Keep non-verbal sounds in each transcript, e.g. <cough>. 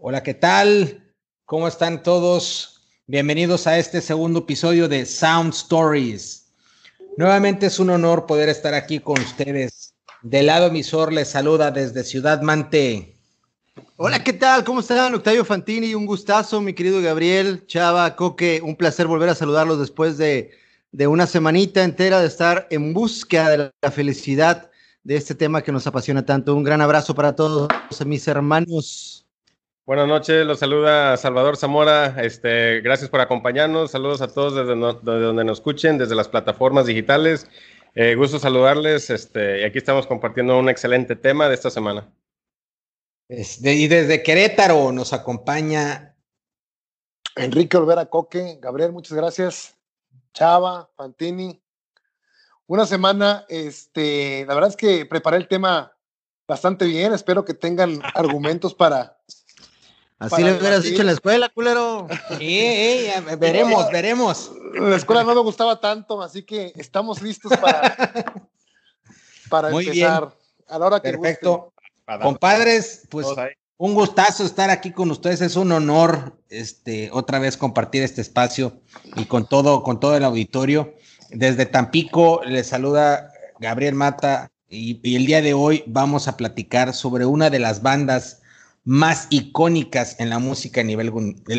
Hola, ¿qué tal? ¿Cómo están todos? Bienvenidos a este segundo episodio de Sound Stories. Nuevamente es un honor poder estar aquí con ustedes. Del lado emisor les saluda desde Ciudad Mante. Hola, ¿qué tal? ¿Cómo están? Octavio Fantini, un gustazo, mi querido Gabriel, Chava, Coque, un placer volver a saludarlos después de, de una semanita entera de estar en búsqueda de la felicidad de este tema que nos apasiona tanto. Un gran abrazo para todos mis hermanos. Buenas noches, los saluda Salvador Zamora. Este, gracias por acompañarnos. Saludos a todos desde, donde nos escuchen, desde las plataformas digitales. Eh, gusto saludarles. Este, y aquí estamos compartiendo un excelente tema de esta semana. Y desde Querétaro nos acompaña Enrique Olvera Coque. Gabriel, muchas gracias. Chava, Fantini. Una semana, este, la verdad es que preparé el tema bastante bien. Espero que tengan argumentos para Así le hubieras dicho en la escuela, culero. Sí, veremos, <laughs> veremos. La escuela no me gustaba tanto, así que estamos listos para, para empezar. A la hora que Perfecto. Compadres, pues un gustazo estar aquí con ustedes. Es un honor este, otra vez compartir este espacio y con todo, con todo el auditorio. Desde Tampico les saluda Gabriel Mata y, y el día de hoy vamos a platicar sobre una de las bandas más icónicas en la música a nivel,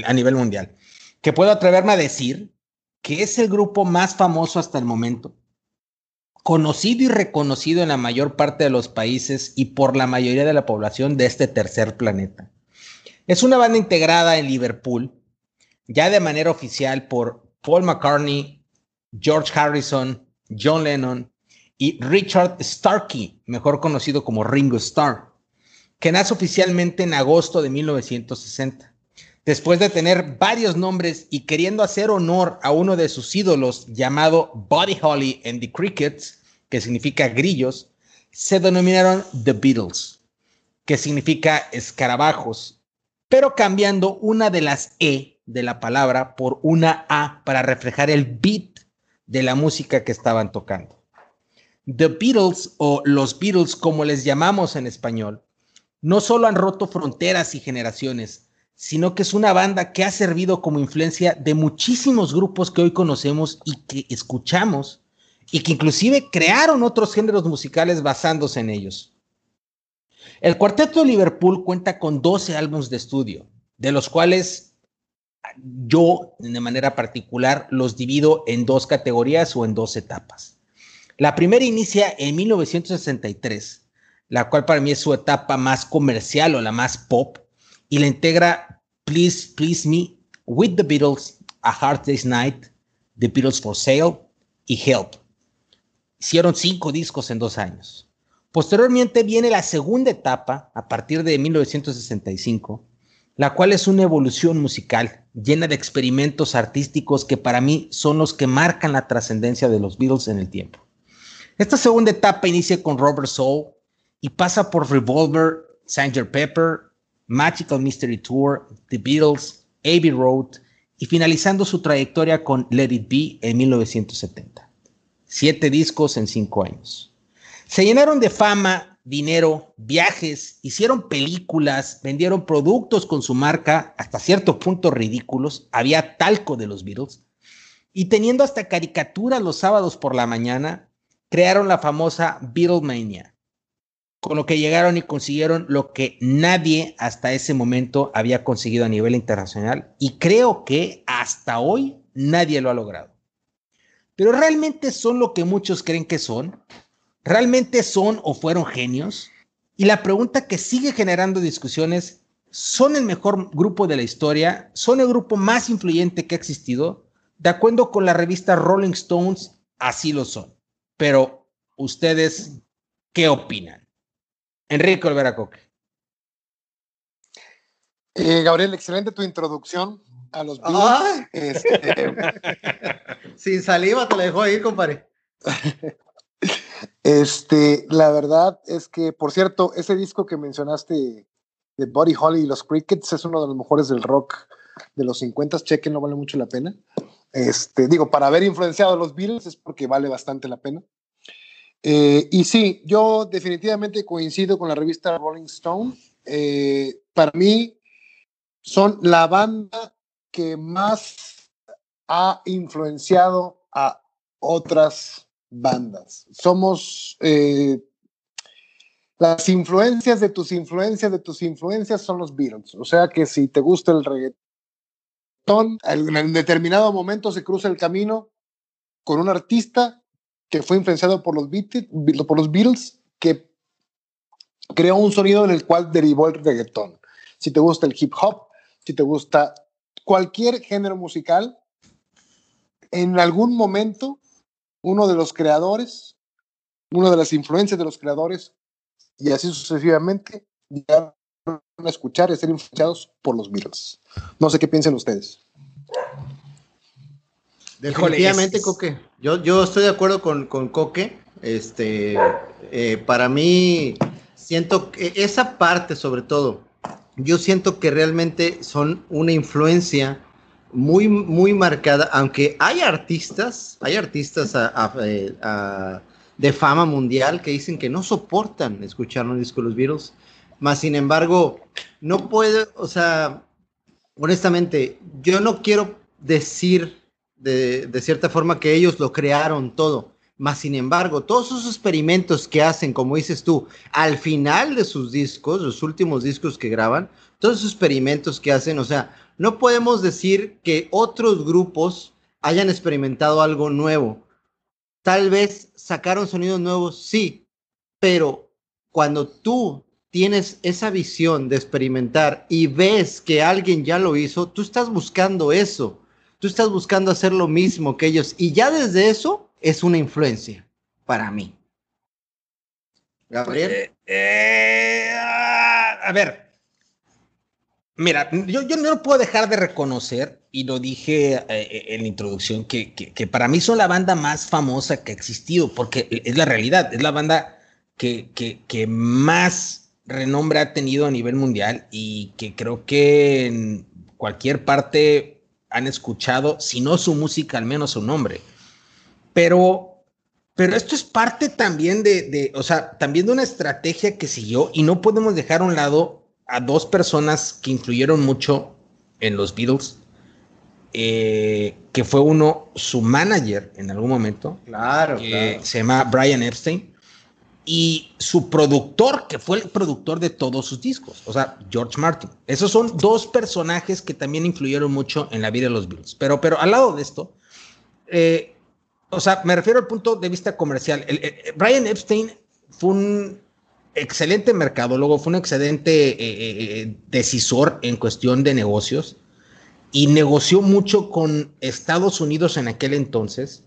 a nivel mundial. Que puedo atreverme a decir que es el grupo más famoso hasta el momento, conocido y reconocido en la mayor parte de los países y por la mayoría de la población de este tercer planeta. Es una banda integrada en Liverpool, ya de manera oficial por Paul McCartney, George Harrison, John Lennon y Richard Starkey, mejor conocido como Ringo Starr que nace oficialmente en agosto de 1960. Después de tener varios nombres y queriendo hacer honor a uno de sus ídolos llamado Buddy Holly and the Crickets, que significa grillos, se denominaron The Beatles, que significa escarabajos, pero cambiando una de las E de la palabra por una A para reflejar el beat de la música que estaban tocando. The Beatles o los Beatles como les llamamos en español no solo han roto fronteras y generaciones, sino que es una banda que ha servido como influencia de muchísimos grupos que hoy conocemos y que escuchamos, y que inclusive crearon otros géneros musicales basándose en ellos. El Cuarteto de Liverpool cuenta con 12 álbumes de estudio, de los cuales yo, de manera particular, los divido en dos categorías o en dos etapas. La primera inicia en 1963 la cual para mí es su etapa más comercial o la más pop, y la integra Please, Please Me, With the Beatles, A Hard Day's Night, The Beatles for Sale y Help. Hicieron cinco discos en dos años. Posteriormente viene la segunda etapa, a partir de 1965, la cual es una evolución musical llena de experimentos artísticos que para mí son los que marcan la trascendencia de los Beatles en el tiempo. Esta segunda etapa inicia con Robert Soul, y pasa por Revolver, Sanger Pepper, Magical Mystery Tour, The Beatles, Abbey Road y finalizando su trayectoria con Let It Be en 1970. Siete discos en cinco años. Se llenaron de fama, dinero, viajes, hicieron películas, vendieron productos con su marca, hasta cierto punto ridículos. Había talco de los Beatles. Y teniendo hasta caricaturas los sábados por la mañana, crearon la famosa Beatlemania, con lo que llegaron y consiguieron lo que nadie hasta ese momento había conseguido a nivel internacional y creo que hasta hoy nadie lo ha logrado. Pero realmente son lo que muchos creen que son, realmente son o fueron genios. Y la pregunta que sigue generando discusiones, ¿son el mejor grupo de la historia? ¿Son el grupo más influyente que ha existido? De acuerdo con la revista Rolling Stones, así lo son. Pero ustedes, ¿qué opinan? Enrique Olvera Coque. Eh, Gabriel, excelente tu introducción a los Beatles. Este, <laughs> Sin saliva te la dejo ahí, compadre. <laughs> Este, la verdad es que, por cierto, ese disco que mencionaste de Buddy Holly y los Crickets es uno de los mejores del rock de los 50, chequen, no vale mucho la pena. Este, digo, para haber influenciado a los Beatles es porque vale bastante la pena. Eh, y sí, yo definitivamente coincido con la revista Rolling Stone. Eh, para mí, son la banda que más ha influenciado a otras bandas. Somos eh, las influencias de tus influencias de tus influencias son los Beatles. O sea que si te gusta el reggaetón, en determinado momento se cruza el camino con un artista que fue influenciado por los, Beatles, que creó un sonido en el cual derivó el reggaetón. Si te gusta el hip hop, si te gusta cualquier género musical, en algún momento uno de los creadores, una de las influencias de los creadores, y así sucesivamente, llegaron a escuchar y ser influenciados por los Beatles. No sé qué piensan ustedes. Definitivamente, Coque. Yo, yo estoy de acuerdo con, con Coque. Este, eh, para mí, siento que esa parte, sobre todo, yo siento que realmente son una influencia muy, muy marcada, aunque hay artistas, hay artistas eh, de fama mundial que dicen que no soportan escuchar un disco de los Beatles, más sin embargo, no puedo, o sea, honestamente, yo no quiero decir de, cierta forma que ellos lo crearon todo, más sin embargo, todos esos experimentos que hacen, como dices tú, al final de sus discos, los últimos discos que graban, todos esos experimentos que hacen, o sea, no podemos decir que otros grupos hayan experimentado algo nuevo. Tal vez sacaron sonidos nuevos, sí, pero cuando tú tienes esa visión de experimentar y ves que alguien ya lo hizo, tú estás buscando eso. Tú estás buscando hacer lo mismo que ellos. Y ya desde eso es una influencia para mí. Gabriel. Eh, a ver, Mira, yo, yo, no puedo dejar de reconocer, y lo dije eh, en la introducción, que, para mí son la banda más famosa que ha existido, porque es la realidad, es la banda que, más renombre ha tenido a nivel mundial y que creo que en cualquier parte han escuchado, si no su música, al menos su nombre. Pero, pero esto es parte también de, de, o sea, también de una estrategia que siguió y no podemos dejar a un lado a dos personas que influyeron mucho en los Beatles, eh, que fue uno, su manager en algún momento, claro, que se llama Brian Epstein, y su productor, que fue el productor de todos sus discos, o sea, George Martin. Esos son dos personajes que también influyeron mucho en la vida de los Beatles. Pero, pero al lado de esto, eh, o sea, me refiero al punto de vista comercial. Brian Epstein fue un excelente mercadólogo, fue un excelente eh, eh, eh, decisor en cuestión de negocios y negoció mucho con Estados Unidos en aquel entonces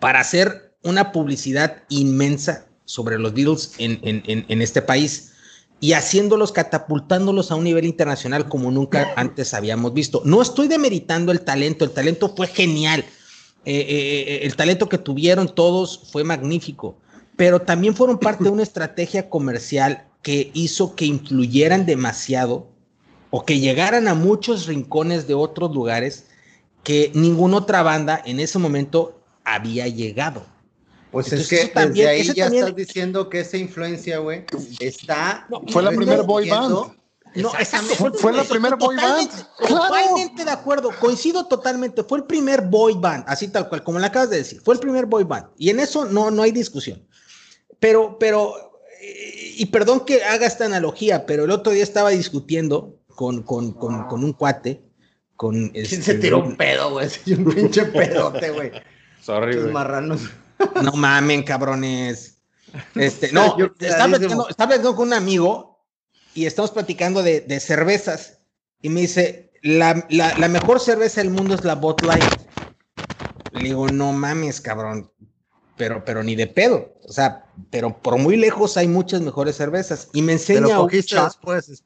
para hacer una publicidad inmensa sobre los Beatles en, en, este país y haciéndolos, catapultándolos a un nivel internacional como nunca <laughs> antes habíamos visto. No estoy demeritando el talento, el talento fue genial, el talento que tuvieron todos fue magnífico, pero también fueron parte de una estrategia comercial que hizo que influyeran demasiado o que llegaran a muchos rincones de otros lugares que ninguna otra banda en ese momento había llegado. Pues es que también, desde ahí ya estás diciendo que esa influencia, güey, está... fue la primera boy band. No, fue, fue, la primera boy band. Totalmente de acuerdo, coincido totalmente. Fue el primer boy band, así tal cual, como le acabas de decir. Fue el primer boy band. Y en eso no, no hay discusión. Pero, pero, y perdón que haga esta analogía, pero el otro día estaba discutiendo con, con, con, con un cuate. Con ¿Quién se este, tiró un pedo, güey? <laughs> Un pinche pedote, güey. <laughs> Sorry, güey. marranos. No mamen, cabrones. Este, no, <laughs> estaba platicando, estaba platicando, con un amigo y estamos platicando de, de cervezas. Y me dice, la, la, la, mejor cerveza del mundo es la Bot Light. Le digo, no mames, cabrón pero, pero ni de pedo. O sea, pero por muy lejos hay muchas mejores cervezas. Y me enseña, un chart,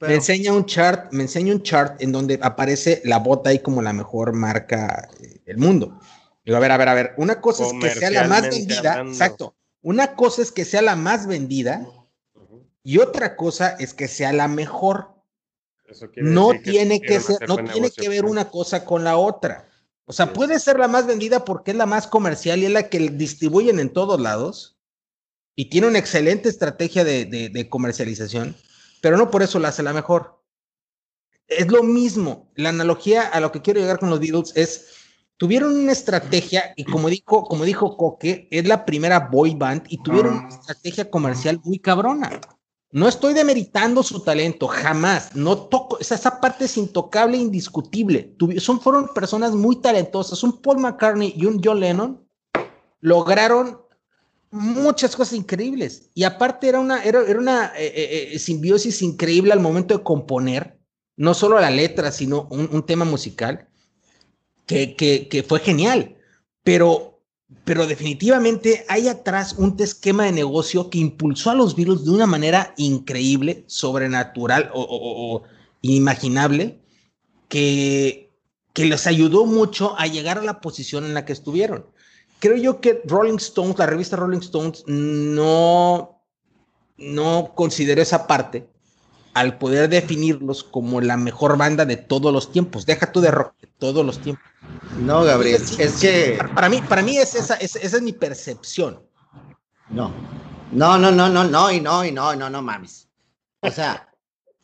me enseña un chart, me enseña un chart en donde aparece la bota ahí como la mejor marca del mundo. A ver, a ver, a ver. Una cosa es que sea la más vendida. Exacto. Una cosa es que sea la más vendida y otra cosa es que sea la mejor. no tiene que, ser, no tiene que ver una cosa con la otra. O sea, puede ser la más vendida porque es la más comercial y es la que distribuyen en todos lados y tiene una excelente estrategia de, comercialización, pero no por eso la hace la mejor. es lo mismo. La analogía a lo que quiero llegar con los Beatles es, tuvieron una estrategia y como dijo, como dijo Coque, es la primera boy band y tuvieron una estrategia comercial muy cabrona. No estoy demeritando su talento, jamás. No toco, esa, parte es intocable e indiscutible. son, fueron personas muy talentosas. Un Paul McCartney y un John Lennon lograron muchas cosas increíbles. Y aparte era una, era, una eh, eh, eh, simbiosis increíble al momento de componer, no solo la letra, sino un, tema musical que, fue genial. Pero pero definitivamente hay atrás un esquema de negocio que impulsó a los virus de una manera increíble, sobrenatural o, inimaginable, que, que les ayudó mucho a llegar a la posición en la que estuvieron. Creo yo que Rolling Stones, la revista Rolling Stones, no, no consideró esa parte al poder definirlos como la mejor banda de todos los tiempos. Deja tú de rock, de todos los tiempos. No, Gabriel, es que... Para mí, para mí es esa, esa es mi percepción. No, no, no, no, no, no, y no, y no, no, no mames. O sea,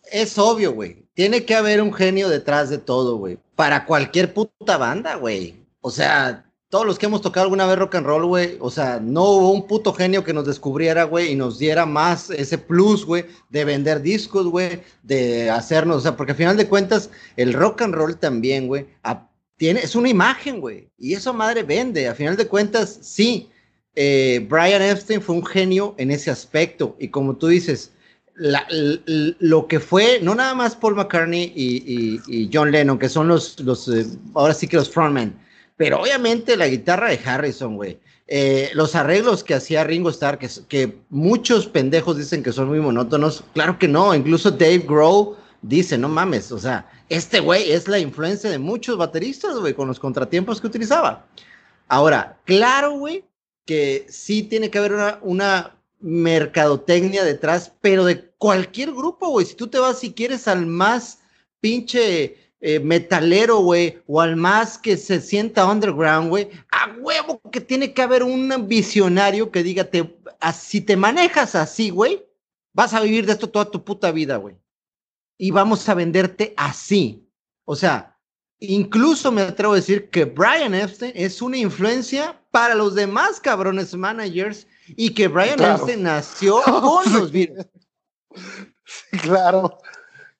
es obvio, güey. Tiene que haber un genio detrás de todo, güey. Para cualquier puta banda, güey. O sea, todos los que hemos tocado alguna vez rock and roll, güey, o sea, no hubo un puto genio que nos descubriera, güey, y nos diera más ese plus, güey, de vender discos, güey, de hacernos, o sea, porque al final de cuentas, el rock and roll también, güey, tiene, es una imagen, güey, y eso madre vende, al final de cuentas, sí, eh, Brian Epstein fue un genio en ese aspecto, y como tú dices, lo que fue, no nada más Paul McCartney y, John Lennon, que son los, los eh, ahora sí que los frontmen, pero obviamente la guitarra de Harrison, güey. Eh, los arreglos que hacía Ringo Starr, que, muchos pendejos dicen que son muy monótonos, claro que no, incluso Dave Grohl dice, no mames, o sea, este güey es la influencia de muchos bateristas, güey, con los contratiempos que utilizaba. Ahora, claro, güey, que sí tiene que haber una, una mercadotecnia detrás, pero de cualquier grupo, güey, si tú te vas, si quieres, al más pinche eh, metalero, güey, o al más que se sienta underground, güey, a huevo que tiene que haber un visionario que diga, te, si te manejas así, güey, vas a vivir de esto toda tu puta vida, güey. Y vamos a venderte así. O sea, incluso me atrevo a decir que Brian Epstein es una influencia para los demás cabrones managers y que Brian Epstein nació <laughs> con los virus. claro.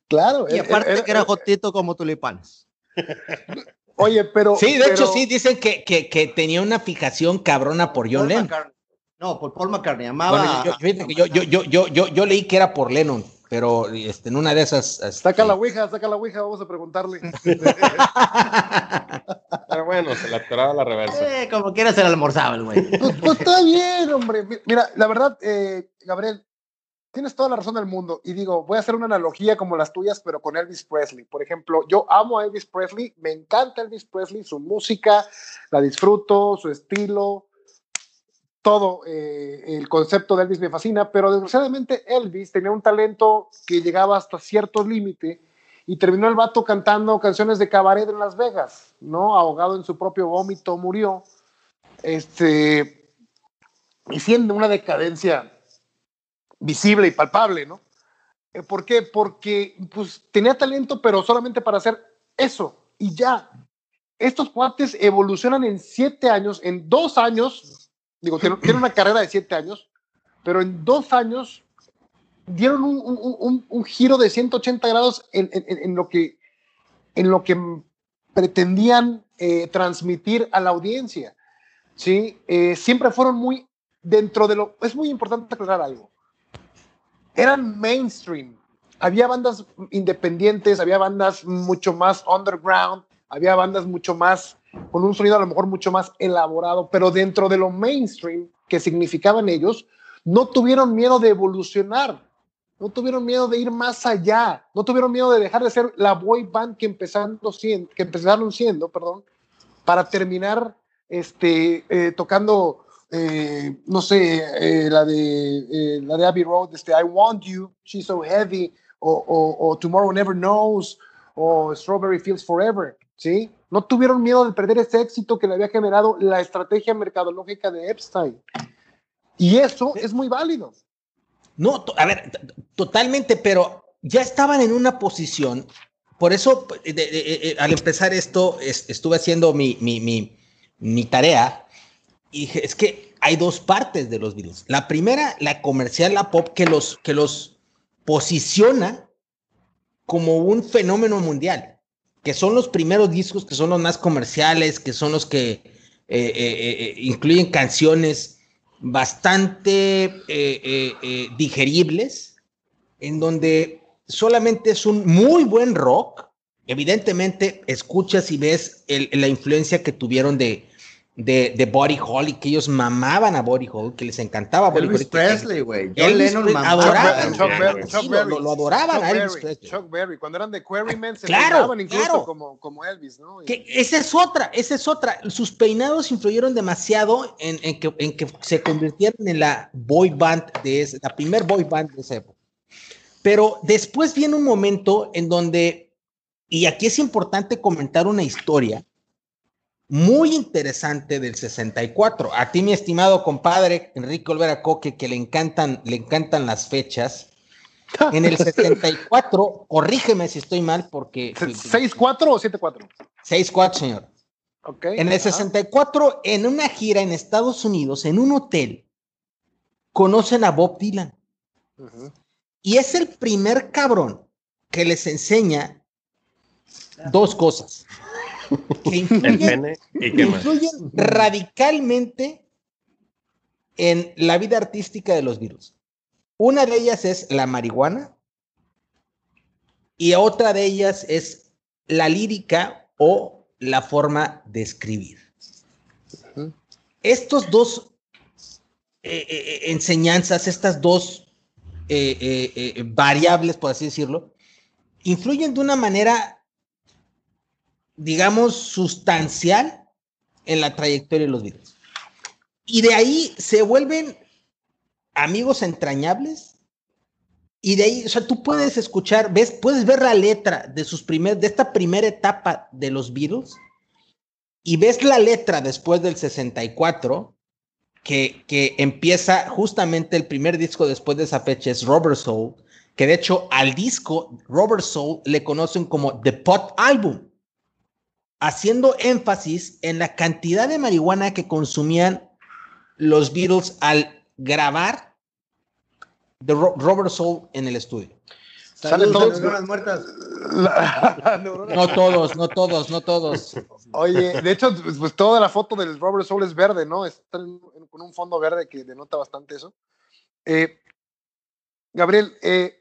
Claro. Y aparte que era jotito como tulipanes. <laughs> Oye, pero. Sí, de hecho, sí, dicen que, que, que, tenía una fijación cabrona por John Lennon. No, por Paul McCartney. Amaba. yo, yo, yo, yo, yo, yo, leí que era por Lennon, pero este, en una de esas. Este... Saca la ouija, saca la ouija, vamos a preguntarle. <laughs> pero bueno, se la atoraba la reversa. Eh, como quiera se la almorzaba el güey. Pues, pues, está bien, hombre. Mira, la verdad, eh, Gabriel, tienes toda la razón del mundo. Y digo, voy a hacer una analogía como las tuyas, pero con Elvis Presley. Por ejemplo, yo amo a Elvis Presley, me encanta Elvis Presley, su música, la disfruto, su estilo, todo eh, el concepto de Elvis me fascina, pero desgraciadamente Elvis tenía un talento que llegaba hasta cierto límite y terminó el vato cantando canciones de cabaret en Las Vegas, ¿no? Ahogado en su propio vómito, murió. Este, y siendo una decadencia visible y palpable, ¿no? Eh, ¿Por qué? Porque pues, tenía talento, pero solamente para hacer eso y ya. Estos cuates evolucionan en siete años, en dos años, digo, tienen, una carrera de siete años, pero en dos años dieron un, giro de 180 grados en, lo, que, en lo que pretendían eh, transmitir a la audiencia. ¿sí? Eh, siempre fueron muy dentro de lo... Es muy importante aclarar algo eran mainstream. Había bandas independientes, había bandas mucho más underground, había bandas mucho más, con un sonido a lo mejor mucho más elaborado, pero dentro de lo mainstream que significaban ellos, no tuvieron miedo de evolucionar, no tuvieron miedo de ir más allá, no tuvieron miedo de dejar de ser la boy band que, empezando siendo, que empezaron siendo, perdón, para terminar este, eh, tocando eh, no sé, eh, la, de, eh, la de Abbey Road, este, I Want You, She's So Heavy, o, Tomorrow Never Knows, o Strawberry Fields Forever, ¿sí? No tuvieron miedo de perder ese éxito que le había generado la estrategia mercadológica de Epstein. Y eso es muy válido. No, a ver, totalmente, pero ya estaban en una posición por eso, al empezar esto, estuve haciendo mi, mi, tarea y es que hay dos partes de los Beatles. La primera, la comercial, la pop, que los, que los posiciona como un fenómeno mundial, que son los primeros discos, que son los más comerciales, que son los que eh, eh, eh, incluyen canciones bastante digeribles, en donde solamente es un muy buen rock. Evidentemente, escuchas y ves la influencia que tuvieron de, de, de Buddy Holly, que ellos mamaban a Body Holly, que les encantaba Buddy Elvis Presley, güey. John Lennon adoraban. Chuck, Chuck, Berry, lo, lo, adoraban a Elvis Presley. Chuck Berry, cuando eran de Quarrymen se claro, incluso claro. como, como Elvis, ¿no? Que esa es otra, esa es otra. Sus peinados influyeron demasiado en, en, que, en que se convirtieron en la boy band de ese, la primer boy band de esa época. Pero después viene un momento en donde, y aquí es importante comentar una historia, muy interesante del 64. A ti, mi estimado compadre Enrique Olvera Coque, que le encantan, le encantan las fechas. En el <laughs> 64, corrígeme si estoy mal, porque. ¿6-4 o 7-4? 6-4, señor. Okay, en el 64, en una gira en Estados Unidos, en un hotel, conocen a Bob Dylan. Y es el primer cabrón que les enseña dos cosas que <laughs> influyen, radicalmente en la vida artística de los virus. Una de ellas es la marihuana y otra de ellas es la lírica o la forma de escribir. Estos dos eh, eh, eh, enseñanzas, estas dos variables, por así decirlo, influyen de una manera digamos, sustancial en la trayectoria de los Beatles. Y de ahí se vuelven amigos entrañables. Y de ahí, o sea, tú puedes escuchar, ves, puedes ver la letra de sus primer, de esta primera etapa de los Beatles y ves la letra después del 64 que, que empieza justamente el primer disco después de esa fecha es Robert Soul, que de hecho al disco Robert Soul le conocen como The Pot Album haciendo énfasis en la cantidad de marihuana que consumían los Beatles al grabar de Robert Soul en el estudio. ¿Salen todos las muertas? <laughs> no todos, no todos, no todos. Oye, de hecho, pues toda la foto del Robert Soul es verde, ¿no? Está con un fondo verde que denota bastante eso. Eh, Gabriel, eh,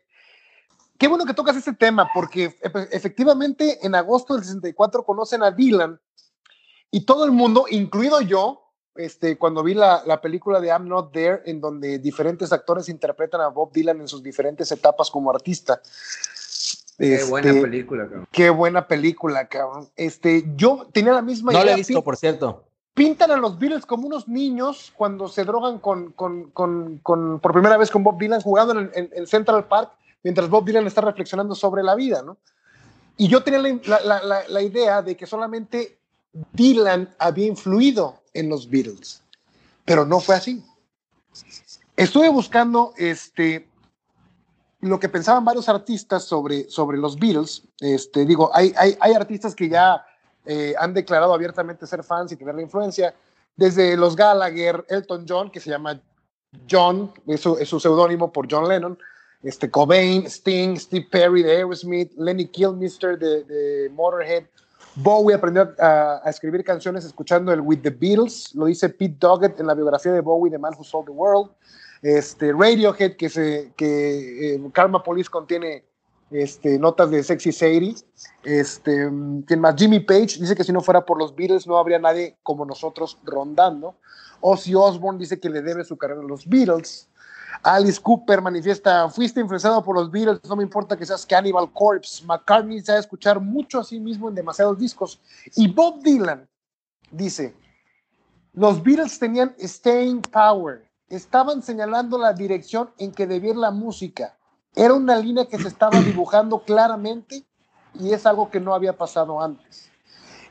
qué bueno que tocas ese tema, porque efectivamente en agosto del 64 conocen a Dylan y todo el mundo, incluido yo, este, cuando vi la, la, película de I'm Not There, en donde diferentes actores interpretan a Bob Dylan en sus diferentes etapas como artista. Qué buena este, película, cabrón. Qué buena película, cabrón. Este, yo tenía la misma idea. No la he visto, por cierto. Pintan a los Beatles como unos niños cuando se drogan con, con, con, con por primera vez con Bob Dylan jugando en, en, en Central Park mientras Bob Dylan está reflexionando sobre la vida, ¿no? Y yo tenía la, idea de que solamente Dylan había influido en los Beatles, pero no fue así. Estuve buscando este, lo que pensaban varios artistas sobre, sobre los Beatles. Este, digo, hay, hay, hay artistas que ya eh, han declarado abiertamente ser fans y tener la influencia, desde los Gallagher, Elton John, que se llama John, eso es su seudónimo por John Lennon, este, Cobain, Sting, Steve Perry de Aerosmith, Lenny Kilmister de, de Motorhead. Bowie aprendió a, escribir canciones escuchando el With the Beatles, lo dice Pete Doggett en la biografía de Bowie, The Man Who Sold the World. Este, Radiohead, que, se, que eh, Karma Police contiene este, notas de Sexy Sadie. Este, ¿Quién más? Jimmy Page dice que si no fuera por los Beatles no habría nadie como nosotros rondando. Ozzy Osbourne dice que le debe su carrera a los Beatles. Alice Cooper manifiesta, fuiste influenciado por los Beatles, no me importa que seas Cannibal Corpse. McCartney sabe escuchar mucho a sí mismo en demasiados discos. Y Bob Dylan dice, los Beatles tenían staying power, estaban señalando la dirección en que debía ir la música. Era una línea que se estaba dibujando claramente y es algo que no había pasado antes.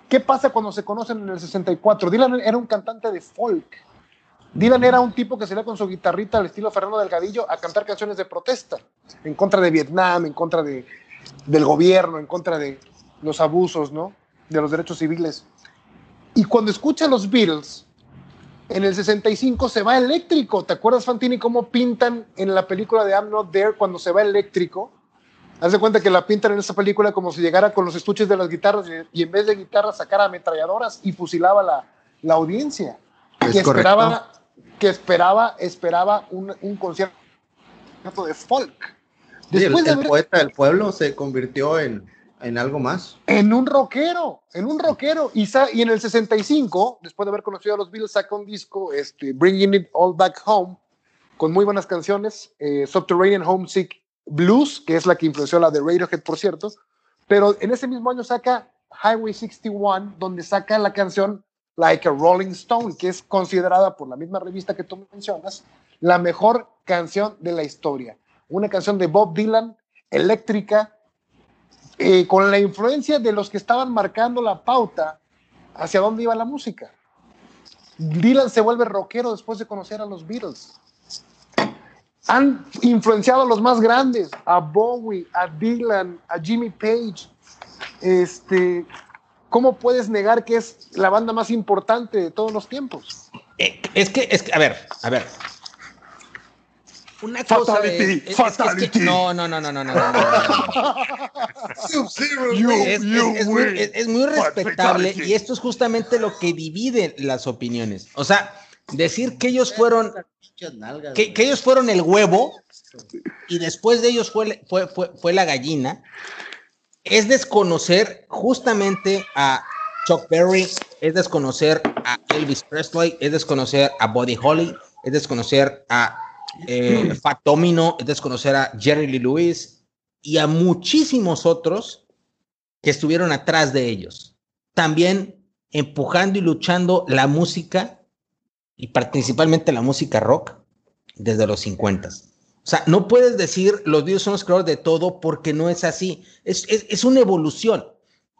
¿Qué pasa cuando se conocen en el 64? Dylan era un cantante de folk Dylan era un tipo que salía con su guitarrita al estilo Fernando Delgadillo a cantar canciones de protesta en contra de Vietnam, en contra de, del gobierno, en contra de los abusos, ¿no? De los derechos civiles. Y cuando escucha los Beatles, en el 65 se va eléctrico. ¿Te acuerdas, Fantini, cómo pintan en la película de I'm Not There cuando se va eléctrico? Haz de cuenta que la pintan en esa película como si llegara con los estuches de las guitarras y, en vez de guitarras sacara ametralladoras y fusilaba la, la audiencia. que esperaba, que esperaba, esperaba un, un concierto de folk. Después el, poeta del pueblo se convirtió en, en algo más. En un rockero, en un rockero. Y, y en el 65, después de haber conocido a los Beatles, saca un disco, este, Bringing It All Back Home, con muy buenas canciones, eh, Subterranean Homesick Blues, que es la que influenció la de Radiohead, por cierto. Pero en ese mismo año saca Highway 61, donde saca la canción Like a Rolling Stone, que es considerada por la misma revista que tú mencionas, la mejor canción de la historia. Una canción de Bob Dylan, eléctrica, eh, con la influencia de los que estaban marcando la pauta hacia dónde iba la música. Dylan se vuelve rockero después de conocer a los Beatles. Han influenciado a los más grandes, a Bowie, a Dylan, a Jimmy Page. Este, ¿Cómo puedes negar que es la banda más importante de todos los tiempos? Eh, es que, es que, a ver, a ver, una cosa fatality, es, fatality. no, no, no, no, no, no, no. es, muy respetable y esto es justamente lo que divide las opiniones. O sea, decir que ellos fueron que, que ellos fueron el huevo y después de ellos fue, fue, fue, fue la gallina es desconocer justamente a Chuck Berry, es desconocer a Elvis Presley, es desconocer a Buddy Holly, es desconocer a eh, <clears throat> Fat Domino, es desconocer a Jerry Lee Lewis y a muchísimos otros que estuvieron atrás de ellos. También empujando y luchando la música y principalmente la música rock desde los 50. O sea, no puedes decir los Dios son los creadores de todo porque no es así. Es, es, una evolución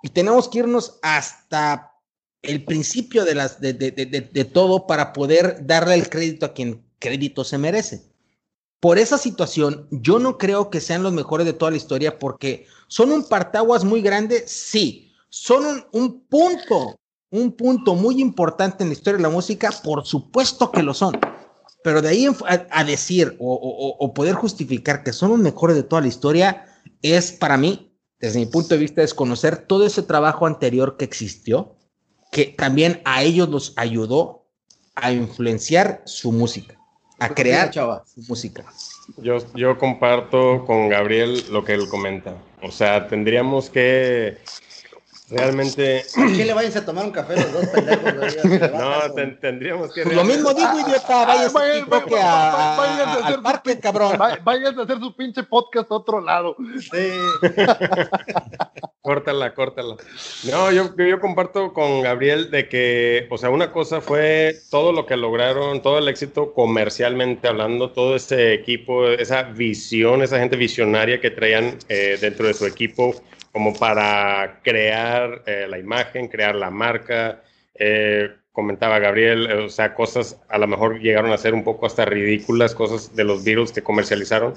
y tenemos que irnos hasta el principio de, las, de, de, de todo para poder darle el crédito a quien crédito se merece. Por esa situación, yo no creo que sean los mejores de toda la historia porque son un partaguas muy grande, sí, son un, punto, un punto muy importante en la historia de la música, por supuesto que lo son. Pero de ahí a, decir o, o, poder justificar que son los mejores de toda la historia es para mí, desde mi punto de vista, desconocer todo ese trabajo anterior que existió, que también a ellos los ayudó a influenciar su música a crear su música. Yo, yo comparto con Gabriel lo que él comenta. O sea, tendríamos que realmente. qué le vayas a tomar un café los dos pendejos? no, tendríamos que. Lo mismo digo, idiota. Vayas a, al parque, cabrón. Vayan a hacer su pinche podcast a otro lado. Sí. <laughs> córtala, córtala. No, yo, yo comparto con Gabriel de que, o sea, una cosa fue todo lo que lograron, todo el éxito comercialmente hablando, todo ese equipo, esa visión, esa gente visionaria que traían eh, dentro de su equipo como para crear eh, la imagen, crear la marca. Eh, comentaba Gabriel, eh, o sea, cosas a lo mejor llegaron a ser un poco hasta ridículas, cosas de los virus que comercializaron,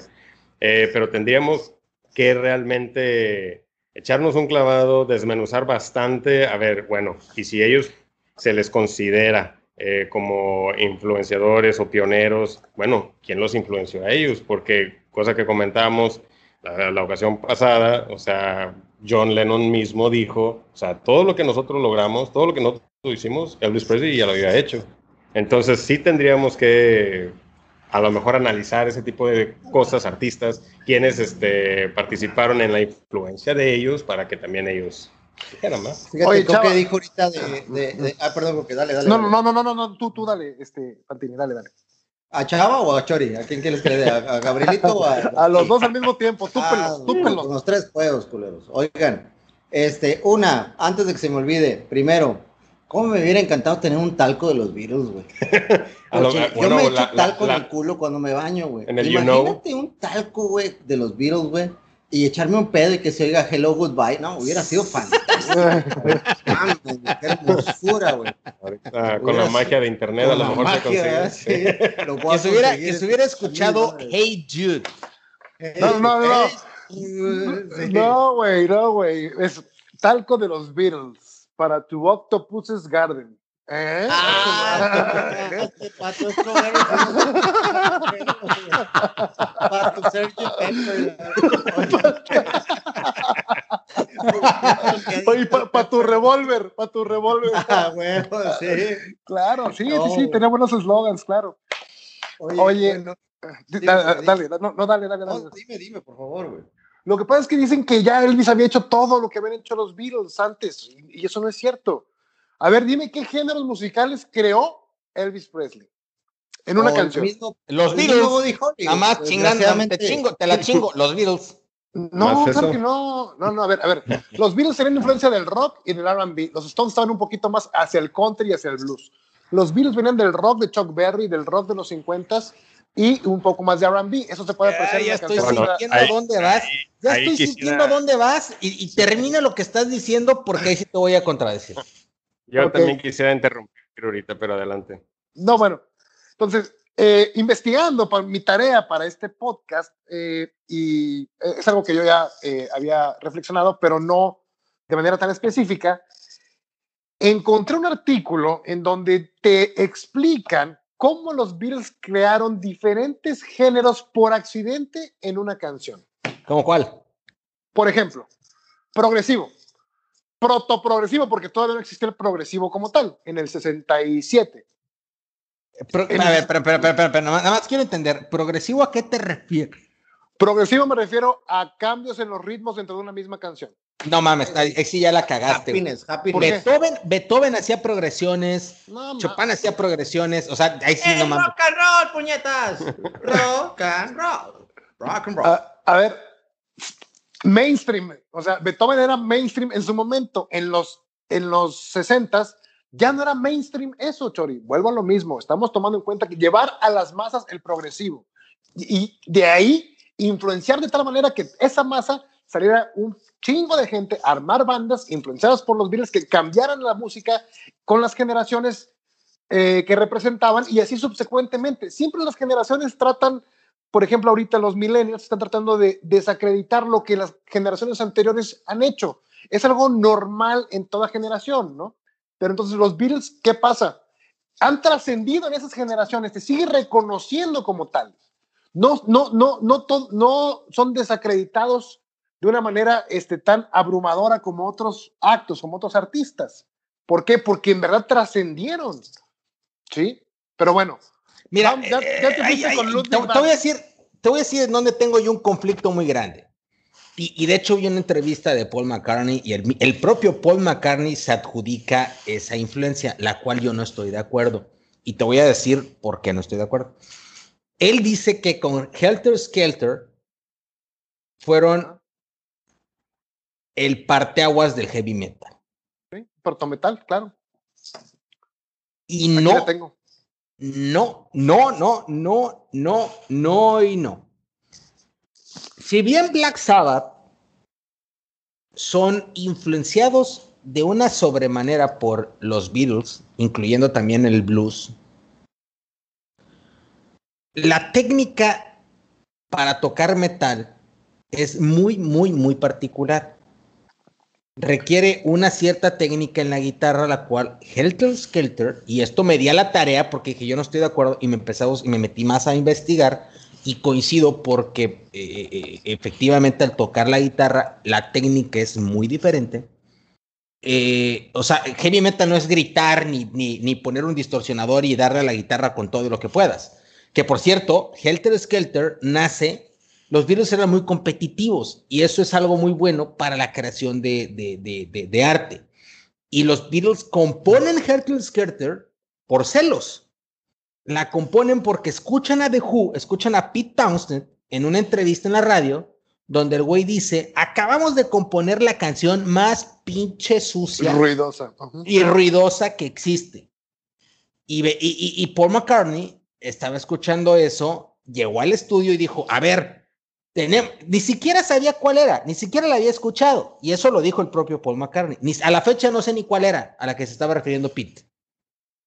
pero tendríamos que realmente echarnos un clavado, desmenuzar bastante, a ver, bueno, y si ellos se les considera como influenciadores o pioneros, bueno, ¿quién los influenció a ellos? Porque cosa que comentábamos la, la ocasión pasada, o sea, John Lennon mismo dijo, o sea, todo lo que nosotros logramos, todo lo que nosotros hicimos, Elvis Presley ya lo había hecho. Entonces sí tendríamos que a lo mejor analizar ese tipo de cosas, artistas, quienes este, participaron en la influencia de ellos para que también ellos dijeran más. Fíjate, Oye, que dijo ahorita de, Ah, perdón, porque dale, dale. No, no, no, no, no, no, tú, tú dale, este, Pantini, dale, dale. ¿A Chava o a Chori? ¿A quién quieres que le dé? ¿A, Gabrielito o a.? <laughs> a los dos al mismo tiempo, túpelos, ah, túpelos. Con los tres juegos, culeros. Oigan, este, una, antes de que se me olvide, primero, ¿cómo me hubiera encantado tener un talco de los virus, güey? <laughs> yo me echo talco en el culo cuando me baño, güey. Imagínate un talco, güey, de los virus, güey y echarme un pedo y que se oiga hello goodbye, no, hubiera sido fantástico. <laughs> qué hermosura, güey. con la magia de internet a lo mejor se consigue. Sí, que, se hubiera, que se hubiera escuchado Hey Jude. no, no, no. No, güey, no, güey. Es talco de los Beatles para tu Octopus's Garden. ¿Eh? Ah, <laughs> pato Pato Sergio Oye, para tu revólver, para tu revólver. Ah, sí. Claro, sí, sí, sí, tenía buenos eslogans, claro. Oye, dale, dale, no, no, dale, dale, dale. dime, dime, por favor, güey. Lo que pasa es que dicen que ya Elvis había hecho todo lo que habían hecho los Beatles antes, y eso no es cierto. A ver, dime qué géneros musicales creó Elvis Presley en una canción. los Beatles. Nada más chingando, te, chingo, te la <laughs> chingo, los Beatles. No, claro que no. No, no, a ver, a ver. Los Beatles tenían influencia del rock y del RB. Los Stones estaban un poquito más hacia el country y hacia el blues. Los Beatles venían del rock de Chuck Berry, del rock de los 50s y un poco más de RB. Eso se puede apreciar. Ya, estoy sintiendo dónde vas. Ya estoy sintiendo dónde vas y, termina lo que estás diciendo porque ahí sí te voy a contradecir. Yo también quisiera interrumpir ahorita, pero adelante. No, bueno. Entonces, eh, investigando para mi tarea para este podcast, eh, y eh, es algo que yo ya había reflexionado, pero no de manera tan específica, encontré un artículo en donde te explican cómo los Beatles crearon diferentes géneros por accidente en una canción. ¿Cómo cuál? Por ejemplo, progresivo. Protoprogresivo, porque todavía no existía el progresivo como tal, en el 67. a ver, pero, pero, pero, nada más quiero entender, ¿progresivo a qué te refieres? Progresivo me refiero a cambios en los ritmos dentro de una misma canción. No mames, ahí sí ya la cagaste. Beethoven, Beethoven hacía progresiones, Chopin hacía progresiones, o sea, ahí sí no mames. Rock and roll, puñetas. <laughs> Rock and roll. Rock and roll. Ah, a ver, mainstream, o sea, Beethoven era mainstream en su momento, en los, en los 60s, ya no era mainstream eso, Chori. Vuelvo a lo mismo, estamos tomando en cuenta que llevar a las masas el progresivo y de ahí influenciar de tal manera que esa masa saliera un chingo de gente armar bandas influenciadas por los Beatles que cambiaran la música con las generaciones eh, que representaban y así subsecuentemente. Siempre las generaciones tratan, por ejemplo, ahorita los millennials están tratando de desacreditar lo que las generaciones anteriores han hecho. Es algo normal en toda generación, ¿no? Pero entonces los Beatles, ¿qué pasa? Han trascendido en esas generaciones, te sigue reconociendo como tales. No, no, no, no, no son desacreditados de una manera este, tan abrumadora como otros actos, como otros artistas. ¿Por qué? Porque en verdad trascendieron. ¿Sí? Pero bueno. Mira, ya, te, voy a decir, te voy a decir en dónde tengo yo un conflicto muy grande. Y, de hecho vi una entrevista de Paul McCartney y el, el, propio Paul McCartney se adjudica esa influencia, la cual yo no estoy de acuerdo. Y te voy a decir por qué no estoy de acuerdo. Él dice que con Helter Skelter fueron el parteaguas del heavy metal. Sí, metal, claro. Y no, no, no, no, no, no, no y no. Si bien Black Sabbath son influenciados de una sobremanera por los Beatles, incluyendo también el blues, la técnica para tocar metal es muy, muy, muy particular requiere una cierta técnica en la guitarra, la cual Helter Skelter, y esto me di a la tarea porque dije yo no estoy de acuerdo y me empezamos y me metí más a investigar y coincido porque eh, eh, efectivamente al tocar la guitarra la técnica es muy diferente. Eh, o sea, heavy metal no es gritar ni, ni, ni poner un distorsionador y darle a la guitarra con todo lo que puedas. Que por cierto, Helter Skelter nace los Beatles eran muy competitivos y eso es algo muy bueno para la creación de, arte. Y los Beatles componen Hertel Skelter por celos. La componen porque escuchan a The Who, escuchan a Pete Townshend en una entrevista en la radio, donde el güey dice, acabamos de componer la canción más pinche sucia. Ruidosa. Y ruidosa que existe. Y, y Paul McCartney estaba escuchando eso, llegó al estudio y dijo, a ver, ni siquiera sabía cuál era, ni siquiera la había escuchado. Y eso lo dijo el propio Paul McCartney. Ni, a la fecha no sé ni cuál era a la que se estaba refiriendo Pete.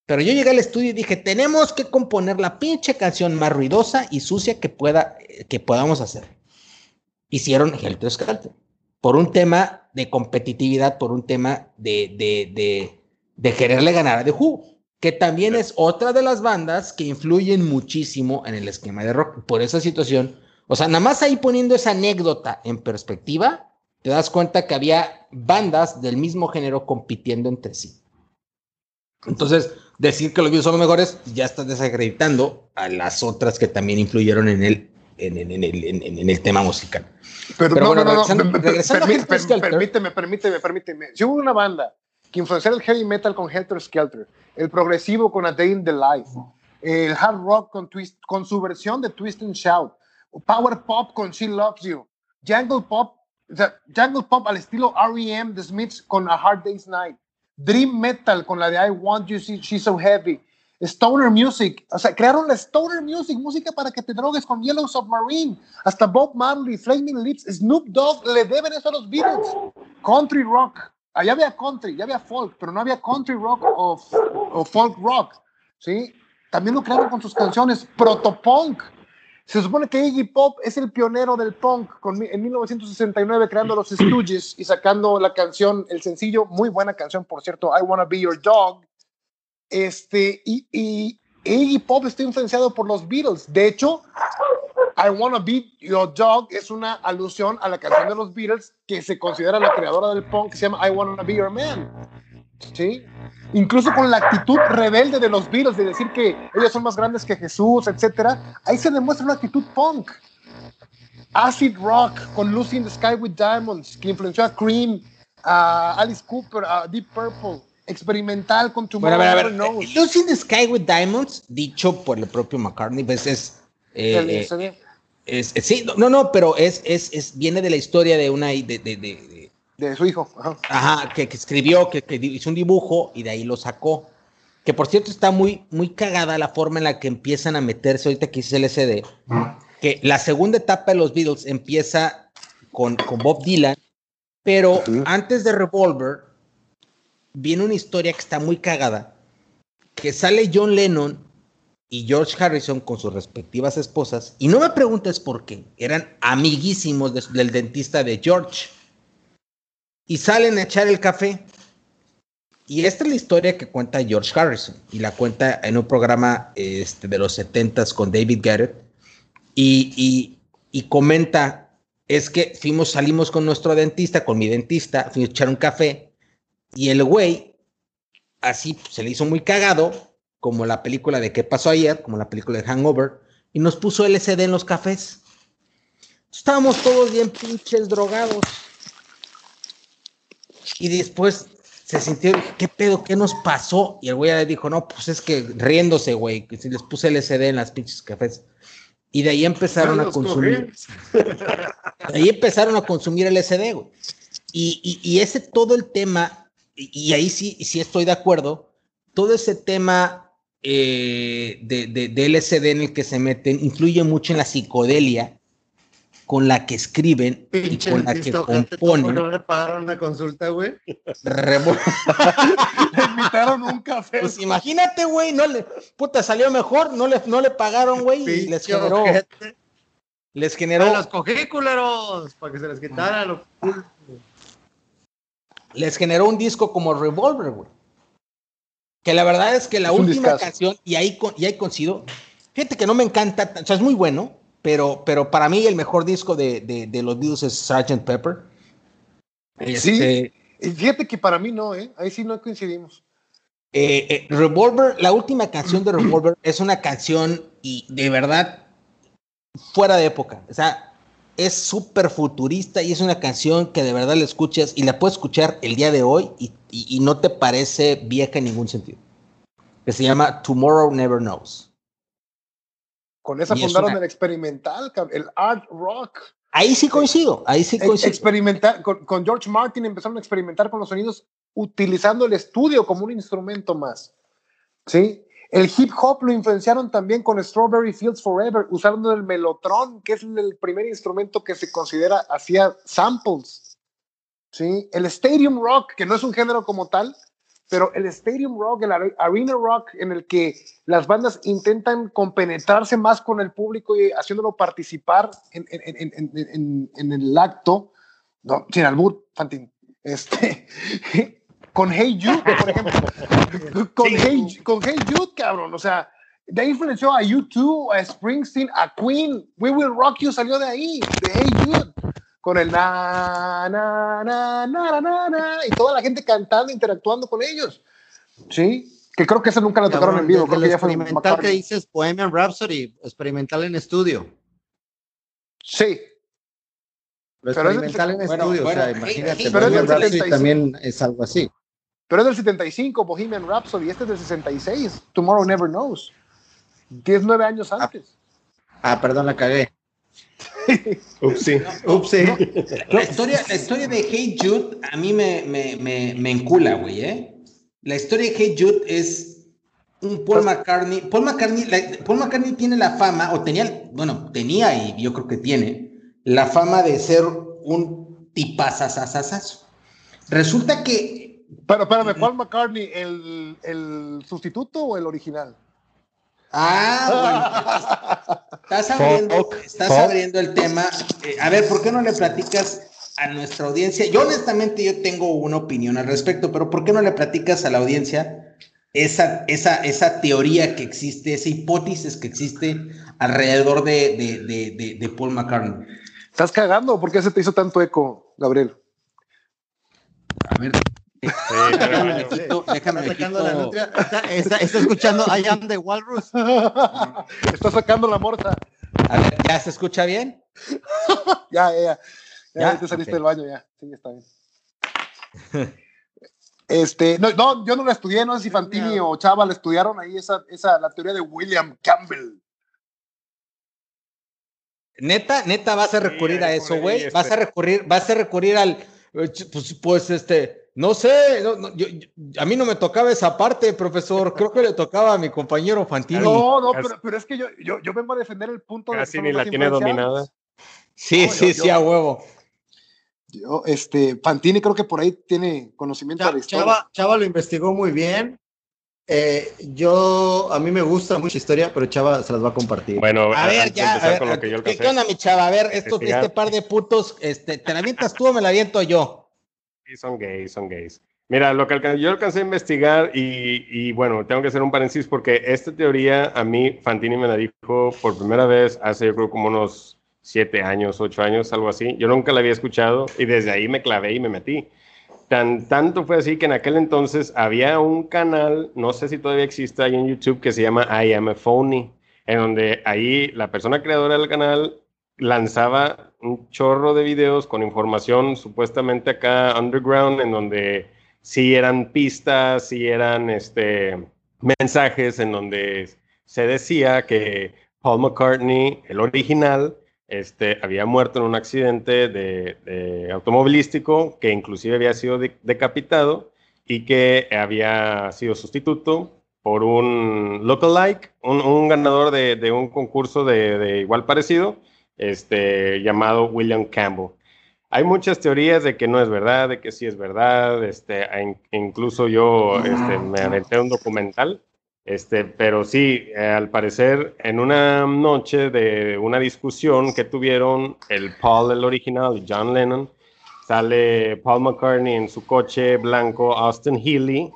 Pero yo llegué al estudio y dije, tenemos que componer la pinche canción más ruidosa y sucia que, pueda, que podamos hacer. hicieron Helter Skelter. Por un tema de competitividad, por un tema de, de, de, de quererle ganar a The Who, que también es otra de las bandas que influyen muchísimo en el esquema de rock. Por esa situación, o sea, nada más ahí poniendo esa anécdota en perspectiva, te das cuenta que había bandas del mismo género compitiendo entre sí. Entonces, decir que los Beatles son los mejores, ya estás desacreditando a las otras que también influyeron en el, en, en, en, en el tema musical. Pero, no, no, no, permíteme, permíteme, permíteme. Si hubo una banda que influenció el heavy metal con Helter Skelter, el progresivo con A Day in the Life, el hard rock con, twist, con su versión de Twist and Shout, power pop con She Loves You, jungle pop, o jungle pop al estilo R.E.M. The Smiths con A Hard Day's Night, dream metal con la de I Want You, She's So Heavy, stoner music, o sea, crearon la stoner music, música para que te drogues con Yellow Submarine, hasta Bob Marley, Flaming Lips, Snoop Dogg le deben eso a los Beatles, country rock, allá había country, ya había folk, pero no había country rock o, folk rock, ¿sí? También lo crearon con sus canciones, protopunk. Se supone que Iggy Pop es el pionero del punk con, en 1969 creando los Stooges y sacando la canción, el sencillo, muy buena canción, por cierto, I Wanna Be Your Dog. Este, y, Iggy Pop está influenciado por los Beatles. De hecho, I Wanna Be Your Dog es una alusión a la canción de los Beatles que se considera la creadora del punk que se llama I Wanna Be Your Man. ¿Sí? Incluso con la actitud rebelde de los Beatles de decir que ellos son más grandes que Jesús, etcétera, ahí se demuestra una actitud punk. Acid Rock con Lucy in the Sky with Diamonds, que influenció a Cream, a Alice Cooper, a Deep Purple. Experimental con Tomorrow bueno, a ver, a ver. Lucy in the Sky with Diamonds, dicho por el propio McCartney, pues es eh, eh, es, sí, no, no, pero es, es, es, viene de la historia de una. De, de, de, de su hijo. Ajá, que, que, escribió, que, que, hizo un dibujo y de ahí lo sacó. Que por cierto está muy, muy cagada la forma en la que empiezan a meterse ahorita que hice el SD. Que la segunda etapa de los Beatles empieza con, con Bob Dylan, pero antes de Revolver viene una historia que está muy cagada. Que sale John Lennon y George Harrison con sus respectivas esposas, y no me preguntes por qué, eran amiguísimos del dentista de George, y salen a echar el café. Y esta es la historia que cuenta George Harrison, y la cuenta en un programa este, de los 70 con David Garrett, y, y, comenta, es que fuimos, salimos con nuestro dentista, con mi dentista, fuimos a echar un café, y el güey, así se le hizo muy cagado, como la película de ¿Qué pasó ayer? Como la película de Hangover, y nos puso LCD en los cafés. Estábamos todos bien pinches drogados. Y después se sintió, ¿qué pedo? ¿Qué nos pasó? Y el güey le dijo, no, pues es que riéndose, güey, que si les puse LCD en las pinches cafés. Y de ahí empezaron a consumir. De ahí empezaron a consumir LSD, güey. Y, y, ese todo el tema, y, y ahí sí, sí estoy de acuerdo, todo ese tema eh, de, de, LSD en el que se meten influye mucho en la psicodelia con la que escriben y con la que componen. ¿No le pagaron una consulta, güey? le <laughs> invitaron un café. Pues imagínate, güey, no le, puta, salió mejor, no le, no le pagaron, güey, y les generó, les generó. los cogí, culeros, para que se les quitara lo Les generó un disco como Revolver, güey. Que la verdad es que la última canción, y ahí, y ahí coincido, fíjate que no me encanta, o sea, es muy bueno, pero, pero para mí el mejor disco de, de, los Beatles es Sgt. Pepper. Sí, este, fíjate que para mí no, ¿eh? ahí sí no coincidimos. Eh, eh, Revolver, la última canción de Revolver es una canción y de verdad fuera de época. O sea, es súper futurista y es una canción que de verdad la escuchas y la puedes escuchar el día de hoy y, no te parece vieja en ningún sentido. Que se llama Tomorrow Never Knows. Con esa fundaron el experimental, el art rock. Ahí sí coincido, ahí sí coincido. Experimentar, con, con George Martin empezaron a experimentar con los sonidos utilizando el estudio como un instrumento más. ¿Sí? El hip hop lo influenciaron también con Strawberry Fields Forever, usando el melotron, que es el primer instrumento que se considera hacía samples. ¿sí? El stadium rock, que no es un género como tal, pero el Stadium Rock, el Arena Rock, en el que las bandas intentan compenetrarse más con el público y haciéndolo participar en, el acto, no, sin albur, Fantín, este, <laughs> con Hey Jude, por ejemplo, <laughs> con, hey, con Hey Jude, cabrón, o sea, de ahí influenció a U2, a Springsteen, a Queen, We Will Rock You salió de ahí, de Hey Jude con el na, na, na, na, na, na, y toda la gente cantando, interactuando con ellos. ¿Sí? Que creo que eso nunca lo tocaron en vivo. Creo que ya fue experimental que dices Bohemian Rhapsody, experimental en estudio. Sí. Lo experimental en estudio, o sea, imagínate, Bohemian Rhapsody también es algo así. Pero es del 75, Bohemian Rhapsody, este es del 66, Tomorrow Never Knows. 19 años ah. antes. ah perdón, la cagué. <laughs> Upsi. La, historia, la historia de Hey Jude a mí me, me, me, me encula, güey, ¿eh? La historia de Hey Jude es un Paul McCartney. Paul McCartney, Paul McCartney tiene la fama, o tenía, bueno, tenía y yo creo que tiene, la fama de ser un tipazazazazazo. Resulta que. Pero espérame, Paul McCartney, ¿el, ¿el sustituto o el original? Ah, bueno. Estás abriendo, estás abriendo el tema. Eh, a ver, ¿por qué no le platicas a nuestra audiencia? Yo honestamente yo tengo una opinión al respecto, pero ¿por qué no le platicas a la audiencia esa, esa, esa teoría que existe, esa hipótesis que existe alrededor de, de, de, de Paul McCartney? ¿Estás cagando? ¿Por qué se te hizo tanto eco, Gabriel? A ver, déjame, Está, escuchando I am the Walrus. <laughs> está sacando la morta. A ver, ¿ya se escucha bien? <laughs> ya, ya, ya. Ya, te saliste del baño, ya. Sí, está bien. Este, no, no, yo no la estudié, no sé si Fantini o Chava la estudiaron ahí, esa, esa, la teoría de William Campbell. Neta, neta, vas a recurrir a eso, güey. Vas a recurrir, vas a recurrir al, pues, pues este, no sé, a mí no me tocaba esa parte, profesor. Creo que le tocaba a mi compañero Fantini. No, no, pero, es que yo, yo, vengo a defender el punto Casi de. ni la tiene dominada. Sí, sí, sí, a huevo. Yo, este, Fantini creo que por ahí tiene conocimiento de la historia. Chava, lo investigó muy bien. Eh, yo, a mí me gusta mucha historia, pero Chava se las va a compartir. Bueno, a ver, ya, a ver, ¿qué, onda, mi Chava? A ver, esto, este par de putos, este, ¿te la avientas tú o me la aviento yo? Son gays, son gays. Mira, lo que yo alcancé a investigar y, bueno, tengo que hacer un paréntesis porque esta teoría a mí Fantini me la dijo por primera vez hace yo creo como unos siete años, ocho años, algo así. Yo nunca la había escuchado y desde ahí me clavé y me metí. Tan, tanto fue así que en aquel entonces había un canal, no sé si todavía existe ahí en YouTube, que se llama I Am a Phony, en donde ahí la persona creadora del canal lanzaba un chorro de videos con información supuestamente acá underground, en donde sí eran pistas, sí eran este, mensajes, en donde se decía que Paul McCartney, el original, este, había muerto en un accidente de, automovilístico, que inclusive había sido decapitado y que había sido sustituto por un lookalike, un, un ganador de, un concurso de igual parecido, este, llamado William Campbell. Hay muchas teorías de que no es verdad, de que sí es verdad, este, incluso yo este, me aventé un documental, este, pero sí, eh, al parecer, en una noche de una discusión que tuvieron el Paul, el original, y John Lennon, sale Paul McCartney en su coche blanco Austin Healy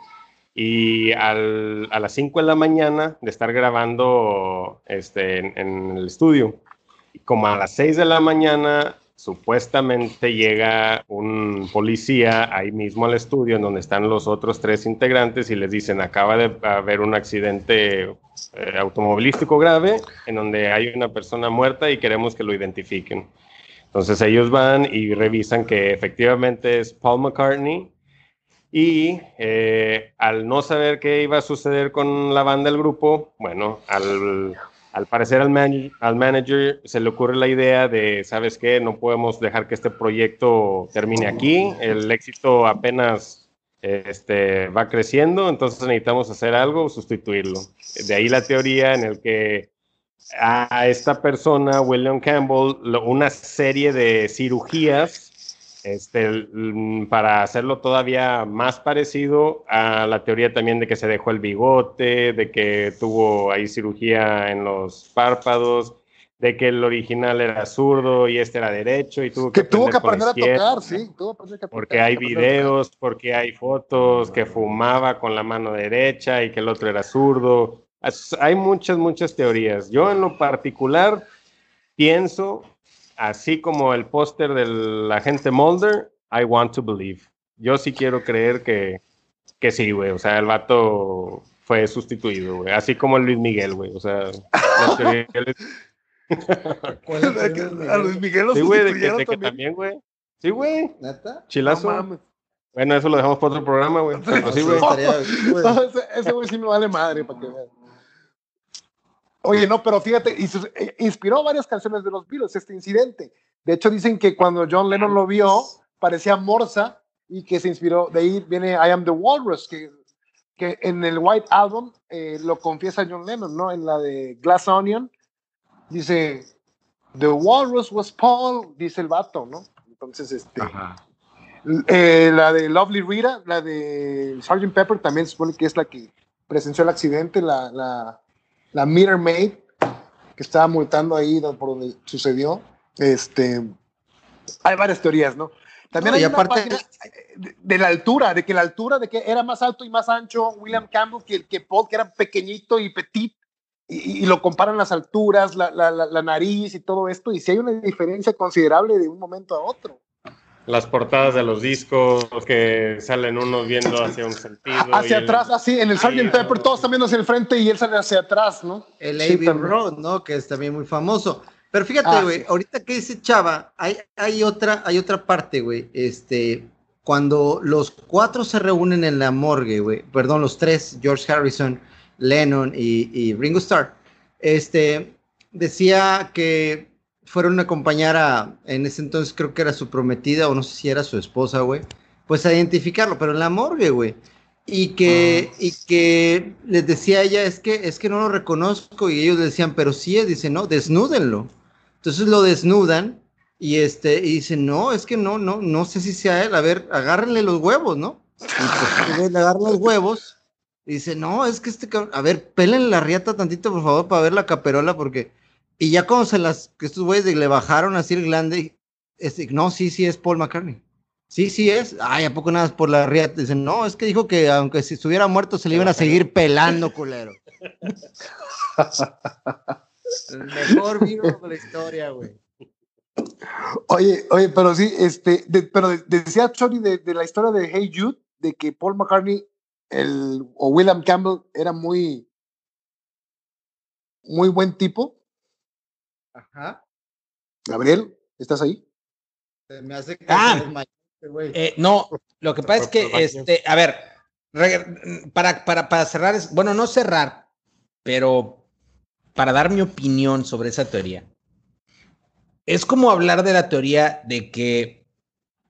y al, a las 5 de la mañana de estar grabando este, en el estudio, como a las 6 de la mañana, supuestamente llega un policía ahí mismo al estudio en donde están los otros tres integrantes y les dicen, acaba de haber un accidente eh, automovilístico grave en donde hay una persona muerta y queremos que lo identifiquen. Entonces ellos van y revisan que efectivamente es Paul McCartney y eh, al no saber qué iba a suceder con la banda del grupo, bueno, al al parecer al, al, manager se le ocurre la idea de, ¿sabes qué? No podemos dejar que este proyecto termine aquí. El éxito apenas este, va creciendo, entonces necesitamos hacer algo, sustituirlo. De ahí la teoría en el que a esta persona, William Campbell, una serie de cirugías Este, para hacerlo todavía más parecido a la teoría también de que se dejó el bigote, de que tuvo ahí cirugía en los párpados, de que el original era zurdo y este era derecho y tuvo que, que tuvo que aprender a tocar, sí, tuvo que porque hay videos, porque hay fotos que fumaba con la mano derecha y que el otro era zurdo. Hay muchas, muchas teorías. Yo en lo particular pienso así como el póster del agente Mulder, I want to believe. Yo sí quiero creer que, que sí, güey. O sea, el vato fue sustituido, güey. Así como Luis Miguel, güey. O sea, A Luis Miguel lo sí, güey, de que, de que también, güey. Sí, güey. ¿Neta? Chilazo. bueno, eso lo dejamos para otro programa, güey. sí, güey. <laughs> ese güey sí me vale madre, para que vean. Oye, no, pero fíjate, eh, inspiró varias canciones de los Beatles este incidente. De hecho, dicen que cuando John Lennon lo vio, parecía Morsa y que se inspiró. De ahí viene I Am the Walrus, que, que en el White Album eh, lo confiesa John Lennon, ¿no? En la de Glass Onion, dice The Walrus was Paul, dice el vato, ¿no? Entonces, este. Eh, la de Lovely Rita, la de Sgt. Pepper, también supone que es la que presenció el accidente, la, la la Meter Maid, que estaba multando ahí por donde sucedió. Este, hay varias teorías, ¿no? También hay una parte de, la altura, de que la altura, de que era más alto y más ancho William Campbell que el que Paul, que era pequeñito y petit, y, lo comparan las alturas, la, la, la, nariz y todo esto, y si hay una diferencia considerable de un momento a otro las portadas de los discos que salen unos viendo hacia un sentido. Hacia atrás, así, en el Sgt. Pepper, todos están viendo hacia el frente y él sale hacia atrás, ¿no? El Abbey Road, ¿no? Que es también muy famoso. Pero fíjate, ah, güey, ahorita que dice Chava, hay, hay, otra, hay otra parte, güey. Este, cuando los cuatro se reúnen en la morgue, güey, perdón, los tres, George Harrison, Lennon y, y Ringo Starr, este, decía que fueron a acompañar a, en ese entonces creo que era su prometida o no sé si era su esposa, güey, pues a identificarlo, pero en la morgue, güey. Y que, ah. y que les decía ella, es que, es que no lo reconozco, y ellos decían, pero sí es, dice, no, desnúdenlo. Entonces lo desnudan, y este, y dicen, no, es que no, no, no sé si sea él, a ver, agárrenle los huevos, ¿no? Y pues <laughs> le agarran los huevos, y dice, no, es que este a ver, pelen la riata tantito, por favor, para ver la caperola, porque y ya cuando se las, que estos güeyes le bajaron así el glande, este, no, sí, sí es Paul McCartney. Sí, sí es. Ay, ¿a poco nada por la riata? Dicen, no, es que dijo que aunque si estuviera muerto se le iban a seguir pelando, culero. <laughs> el mejor virus de la historia, güey. Oye, oye, pero sí, este, pero decía Chori de, de, la historia de Hey Jude, de que Paul McCartney el, o William Campbell era muy, muy buen tipo, Ajá. Gabriel, ¿estás ahí? me hace ah, eh, no, lo que pasa es que, este, a ver, para, para, para cerrar, bueno, no cerrar, pero para dar mi opinión sobre esa teoría. Es como hablar de la teoría de que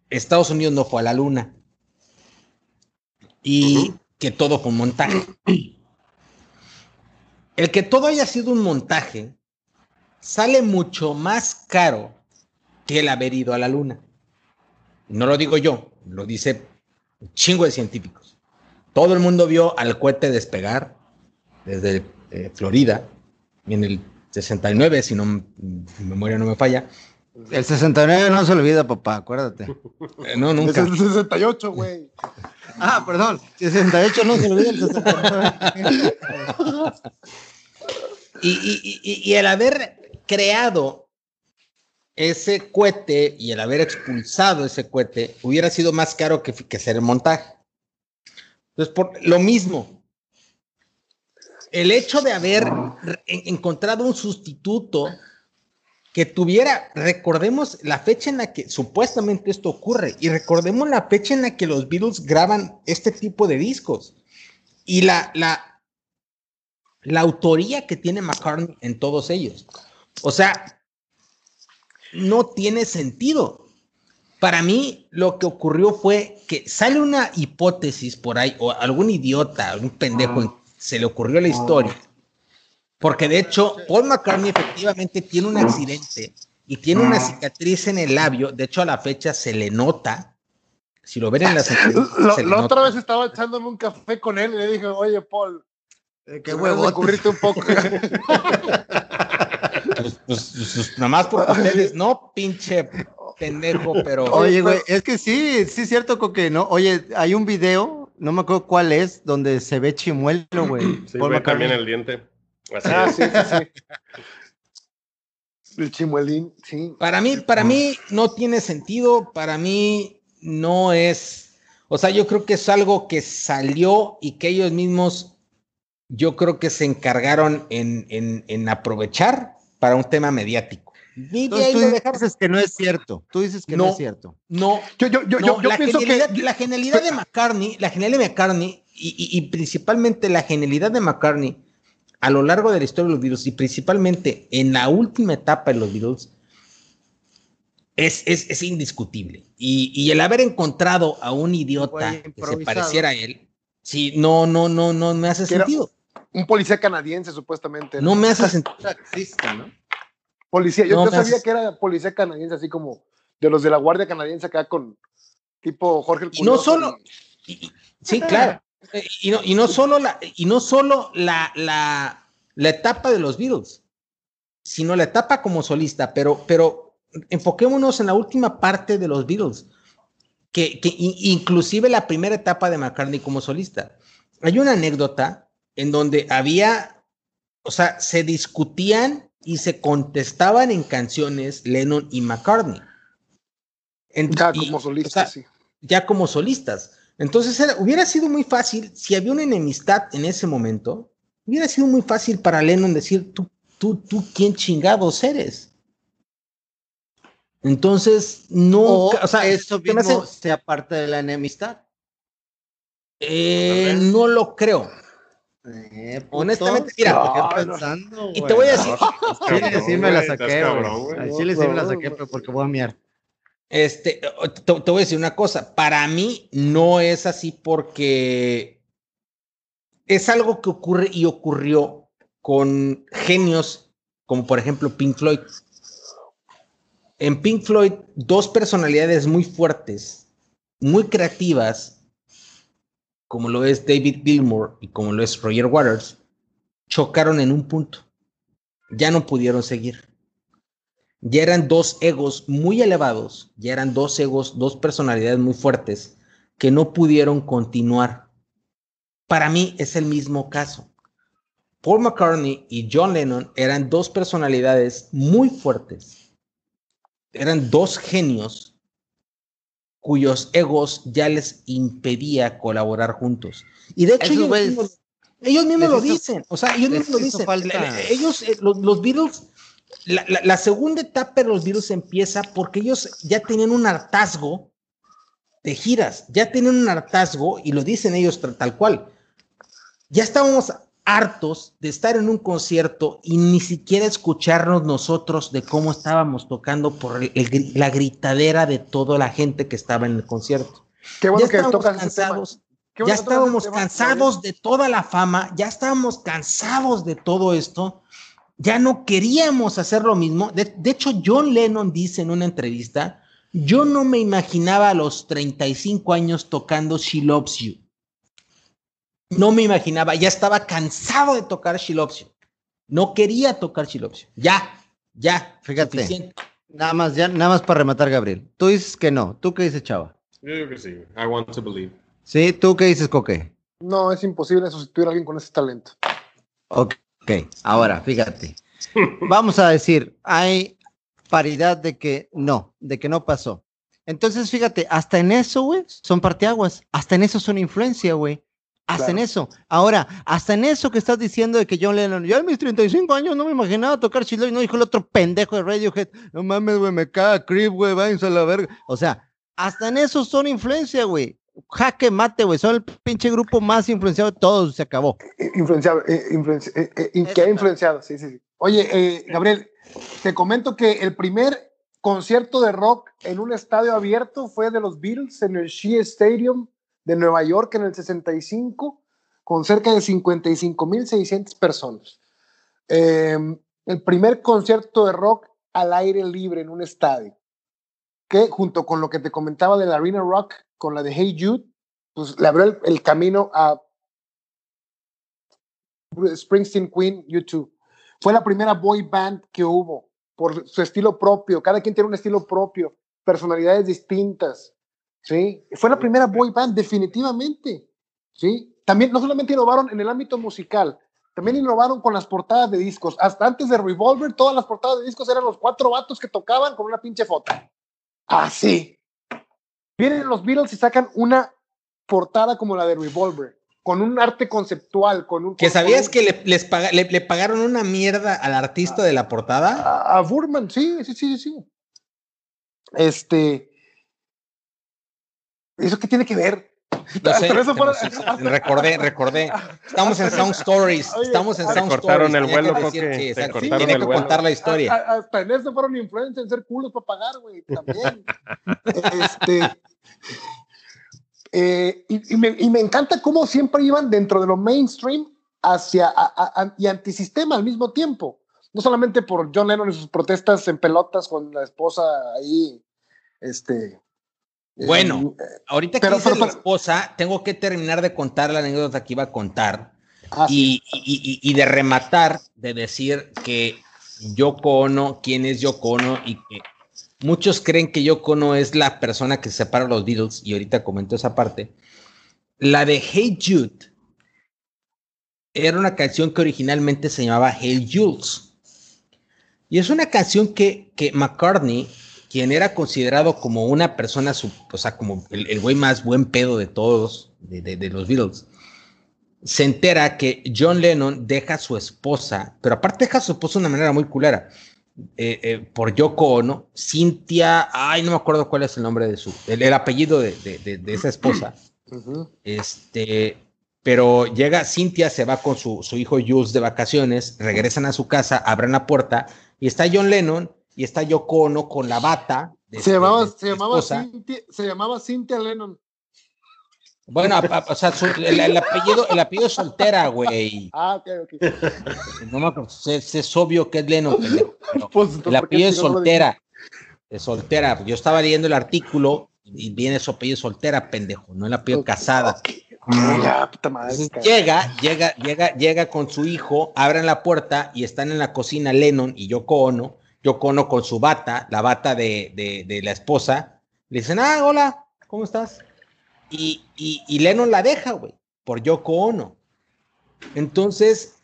Estados Unidos no fue a la luna y que todo fue un montaje. El que todo haya sido un montaje sale mucho más caro que el haber ido a la luna. No lo digo yo, lo dice un chingo de científicos. Todo el mundo vio al cohete despegar desde eh, Florida en el 69, si no mi memoria no me falla. El 69 no se olvida, papá, acuérdate. Eh, no, nunca. Es el 68, güey. ah, perdón. 68 no se olvida el 69. <laughs> y, y, y, y el haber creado ese cohete y el haber expulsado ese cohete hubiera sido más caro que, que hacer el montaje. Entonces, por lo mismo, el hecho de haber encontrado un sustituto que tuviera, recordemos la fecha en la que supuestamente esto ocurre y recordemos la fecha en la que los Beatles graban este tipo de discos y la, la, la autoría que tiene McCartney en todos ellos. O sea, no tiene sentido. Para mí, lo que ocurrió fue que sale una hipótesis por ahí, o algún idiota, algún pendejo, ah. se le ocurrió la historia. Porque de hecho, Paul McCartney efectivamente tiene un accidente y tiene una cicatriz en el labio. De hecho, a la fecha se le nota. Si lo ven en las <laughs> La otra vez estaba echándome un café con él y le dije, oye, Paul, eh, qué huevo. Un poco. <laughs> <laughs> pues, pues, pues, nomás por ustedes, no, pinche pendejo, pero. Oye, güey, es que sí, sí es cierto, que ¿no? Oye, hay un video, no me acuerdo cuál es, donde se ve chimuelo, güey. Sí, ve también el diente. ah, sí, sí, El chimuelín, sí. Para mí, para mí no tiene sentido, para mí no es, o sea, yo creo que es algo que salió y que ellos mismos, yo creo que se encargaron en, en, en aprovechar para un tema mediático. Entonces, tú dices que no es cierto. Tú dices que no, es cierto. No, yo, yo, yo, yo la pienso que la genialidad de McCartney, la genialidad de McCartney y, principalmente la genialidad de McCartney a lo largo de la historia de los Beatles y principalmente en la última etapa de los Beatles es, es, es indiscutible. Y, y, el haber encontrado a un idiota que se pareciera a él, sí, no, no, no, no me hace sentido. Un policía canadiense, supuestamente. No, me hace sentido. <laughs> ¿no? Policía, yo, sabía que era policía canadiense, así como de los de la Guardia Canadiense acá con tipo Jorge el no solo, sí, claro. Y no, y no solo la, y no solo la, la, la etapa de los Beatles, sino la etapa como solista, pero, pero enfoquémonos en la última parte de los Beatles, que, que inclusive la primera etapa de McCartney como solista. Hay una anécdota en donde había, o sea, se discutían y se contestaban en canciones Lennon y McCartney. ya como solistas, sí. Ya como solistas. Entonces hubiera sido muy fácil, si había una enemistad en ese momento, hubiera sido muy fácil para Lennon decir, tú, tú, tú, ¿quién chingados eres? Entonces, no, o, sea, eso mismo sea parte de la enemistad. Eh, no lo creo. Eh, Honestamente, mira, pensando, y te voy a decir, Chile sí me la saqué, Chile sí me la saqué, pero porque voy a mirar. Este, te, voy a decir una cosa, para mí no es así porque es algo que ocurre y ocurrió con genios como por ejemplo Pink Floyd. En Pink Floyd, dos personalidades muy fuertes, muy creativas, como lo es David Gilmour y como lo es Roger Waters, chocaron en un punto. Ya no pudieron seguir. Ya eran dos egos muy elevados, ya eran dos egos, dos personalidades muy fuertes que no pudieron continuar. Para mí es el mismo caso. Paul McCartney y John Lennon eran dos personalidades muy fuertes. Eran dos genios cuyos egos ya les impedía colaborar juntos. Y de hecho ellos mismos, lo dicen, o sea, ellos mismos lo dicen. Ellos, eh, los, Beatles, la, segunda etapa de los Beatles empieza porque ellos ya tenían un hartazgo de giras, ya tenían un hartazgo y lo dicen ellos tal cual. Ya estábamos hartos de estar en un concierto y ni siquiera escucharnos nosotros de cómo estábamos tocando por la gritadera de toda la gente que estaba en el concierto. Qué bueno ya estábamos cansados, ya estábamos cansados de toda la fama, ya estábamos cansados de todo esto, ya no queríamos hacer lo mismo. De, de hecho, John Lennon dice en una entrevista, yo no me imaginaba a los 35 años tocando She Loves You no me imaginaba, ya estaba cansado de tocar Shilopsio. No quería tocar Shilopsio. Ya, ya. Fíjate. Nada más, ya, nada más para rematar, Gabriel. Tú dices que no. ¿Tú qué dices, Chava? Yo digo que sí. I want to believe. Sí, ¿tú qué dices, Coque? No, es imposible sustituir a alguien con ese talento. Ok, ahora, fíjate. <laughs> Vamos a decir, hay paridad de que no, de que no pasó. Entonces, fíjate, hasta en eso, güey, son parteaguas. Hasta en eso son influencia, güey. Hasta en eso. Ahora, hasta en eso que estás diciendo de que John Lennon, yo en mis 35 años no me imaginaba tocar Shiloh y no dijo el otro pendejo de Radiohead, no mames, güey, me caga Creep, güey, váyanse a la verga. O sea, hasta en eso son influencia, güey. Jaque mate, güey, son el pinche grupo más influenciado de todos, se acabó. Influenciado, eh, eh, eh, que ha influenciado, sí, sí, sí. Oye, Gabriel, te comento que el primer concierto de rock en un estadio abierto fue de los Beatles en el Shea Stadium de Nueva York en el 65 con cerca de 55.600 personas. Em, el primer concierto de rock al aire libre en un estadio, que junto con lo que te comentaba de la Arena Rock, con la de Hey Jude, pues le abrió el, camino a Springsteen Queen, YouTube. Fue la primera boy band que hubo por su estilo propio. Cada quien tiene un estilo propio, personalidades distintas. ¿Sí? Fue la primera boy band, definitivamente. ¿sí? También no solamente innovaron en el ámbito musical, también innovaron con las portadas de discos. Hasta antes de Revolver, todas las portadas de discos eran los cuatro vatos que tocaban con una pinche foto. Así. Vienen los Beatles y sacan una portada como la de Revolver, con un arte conceptual, con un... ¿Que sabías que le, les le, pagaron una mierda al artista de la portada? A, a Burman, sí, sí, sí, sí. Este... ¿Eso qué tiene que ver? recordé, recordé. Estamos en Sound Stories. estamos en Sound Stories. el vuelo, que, tiene que contar la historia. hasta en eso fueron influencers en ser culos para pagar, güey, también. este, eh, y, me, y, me, encanta cómo siempre iban dentro de lo mainstream hacia y antisistema al mismo tiempo. No solamente por John Lennon y sus protestas en pelotas con la esposa ahí, este, bueno, eh, ahorita que dice la esposa, tengo que terminar de contar la anécdota que iba a contar ah, y, y, de rematar, de decir que Yoko Ono, quién es Yoko Ono y que muchos creen que Yoko Ono es la persona que separa los Beatles y ahorita comento esa parte. La de Hey Jude era una canción que originalmente se llamaba Hey Jules y es una canción que, que McCartney quien era considerado como una persona, o sea, como el, güey más buen pedo de todos, de, los Beatles, se entera que John Lennon deja a su esposa, pero aparte deja a su esposa de una manera muy culera, eh, eh, por Yoko Ono, Cintia, ay, no me acuerdo cuál es el nombre de su, el, apellido de, esa esposa. Este, pero llega Cintia, se va con su, su hijo Jules de vacaciones, regresan a su casa, abren la puerta y está John Lennon y está Yoko Ono con la bata. se, llamaba, se, llamaba Cynthia, se llamaba Cynthia Lennon. Bueno, o sea, el, apellido, el apellido es soltera, güey. Ah, ok, ok. No me acuerdo, es, obvio que es Lennon, <laughs> pues, el apellido es soltera. Es soltera. Yo estaba leyendo el artículo y viene su apellido soltera, pendejo, no el apellido casada. llega, llega, llega, llega con su hijo, abren la puerta y están en la cocina Lennon y Yoko Ono Yoko Ono con su bata, la bata de, la esposa, le dicen, ah, hola, ¿cómo estás? Y, y, Lennon la deja, güey, por Yoko Ono. Entonces,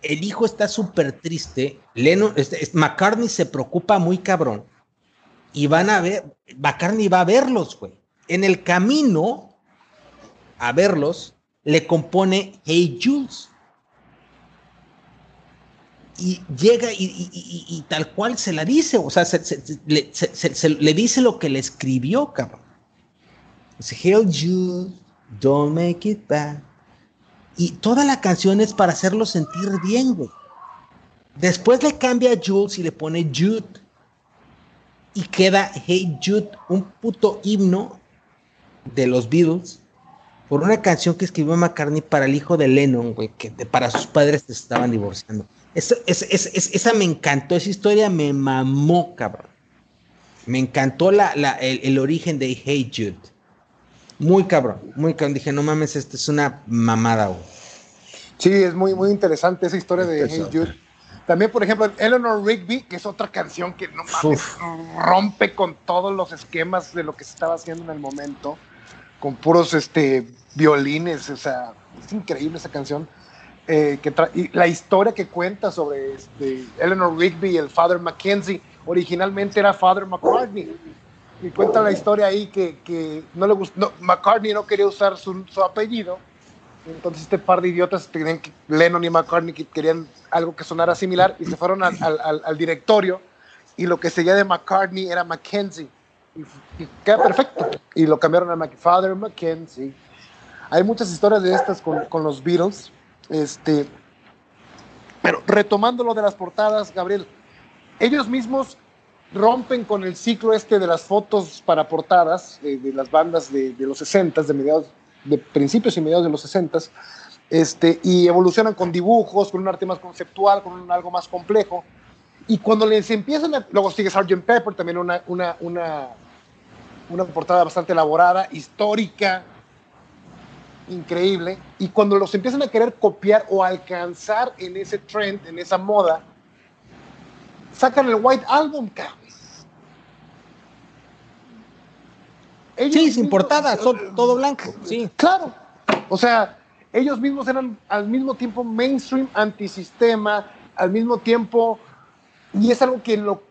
el hijo está súper triste, Lennon, este, McCartney se preocupa muy cabrón, y van a ver, McCartney va a verlos, güey. En el camino a verlos, le compone Hey Jules y llega y, tal cual se la dice, o sea, le, dice lo que le escribió, cabrón. Dice, Hail Jude, don't make it bad. Y toda la canción es para hacerlo sentir bien, güey. Después le cambia a Jules y le pone Jude. Y queda Hey Jude, un puto himno de los Beatles por una canción que escribió McCartney para el hijo de Lennon, güey, que para sus padres se estaban divorciando esa me encantó, esa historia me mamó, cabrón. Me encantó la, el, origen de Hey Jude. Muy cabrón, muy cabrón. Dije, no mames, esta es una mamada, güey. Sí, es muy, muy interesante esa historia de Hey Jude. También, por ejemplo, Eleanor Rigby, que es otra canción que no mames, rompe con todos los esquemas de lo que se estaba haciendo en el momento, con puros este, violines, o sea, es increíble esa canción. Eh, que y la historia que cuenta sobre este, Eleanor Rigby y el Father Mackenzie, originalmente era Father McCartney. Y cuenta la historia ahí que, que no le gustó, McCartney no quería usar su, su, apellido. Entonces este par de idiotas, que, Lennon y McCartney, querían algo que sonara similar y se fueron al, al, al directorio y lo que seguía de McCartney era Mackenzie. Y, queda perfecto. Y lo cambiaron a Father Mackenzie. Hay muchas historias de estas con, con los Beatles. Este, pero retomando lo de las portadas, Gabriel, ellos mismos rompen con el ciclo este de las fotos para portadas de las bandas de, los 60, de mediados, de principios y mediados de los 60, este, y evolucionan con dibujos, con un arte más conceptual, con algo más complejo. Y cuando les empiezan a, luego sigue Sgt. Pepper, también una, una, una, una portada bastante elaborada, histórica, increíble. Y cuando los empiezan a querer copiar o alcanzar en ese trend, en esa moda, sacan el White Album, cabrón. sí, sin portada, todo blanco, sí. Claro. O sea, ellos mismos eran al mismo tiempo mainstream, antisistema, al mismo tiempo, y es algo que lo,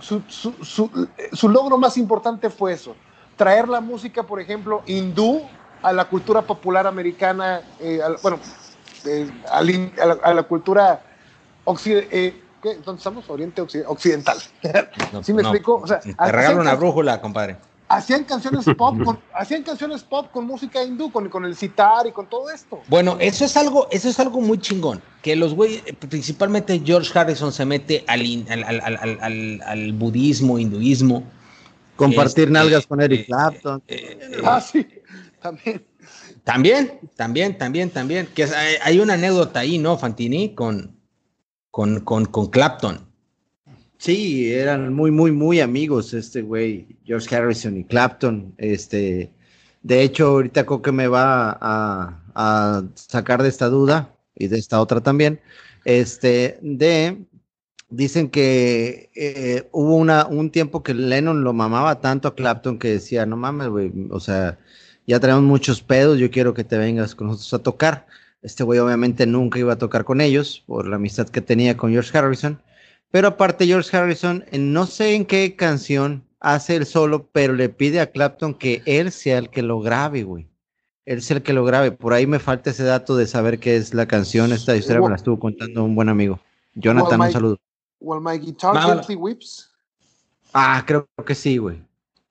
su, su, logro más importante fue eso, traer la música, por ejemplo, hindú a la cultura popular americana, eh, bueno, eh, a, la, cultura occidental. Eh, ¿qué? ¿Dónde estamos? Oriente Occidental. <laughs> ¿Sí me explico? O sea, te regalo una brújula, compadre hacían canciones <laughs> pop con, hacían canciones pop con música hindú, con, con el sitar y con todo esto. Bueno, eso es algo, eso es algo muy chingón. Que los güeyes, principalmente George Harrison se mete al, al, al, budismo, hinduismo. Compartir este, nalgas con Eric eh, Clapton. Eh, eh, ah, sí, también. También, también, también, también. Que hay, una anécdota ahí, ¿no, Fantini? Con, con, con, con Clapton Sí, eran muy, muy, muy amigos este güey, George Harrison y Clapton. Este, de hecho, ahorita creo que me va a, sacar de esta duda y de esta otra también. Este, de, dicen que eh, hubo una, un tiempo que Lennon lo mamaba tanto a Clapton que decía, no mames, güey, o sea, ya tenemos muchos pedos, yo quiero que te vengas con nosotros a tocar. Este güey obviamente nunca iba a tocar con ellos por la amistad que tenía con George Harrison. Pero aparte George Harrison, no sé en qué canción hace el solo, pero le pide a Clapton que él sea el que lo grabe, güey. Él sea el que lo grabe. Por ahí me falta ese dato de saber qué es la canción. Esta historia me la estuvo contando un buen amigo. Jonathan, un saludo. Well, my guitar gently whips. Ah, creo que sí, güey.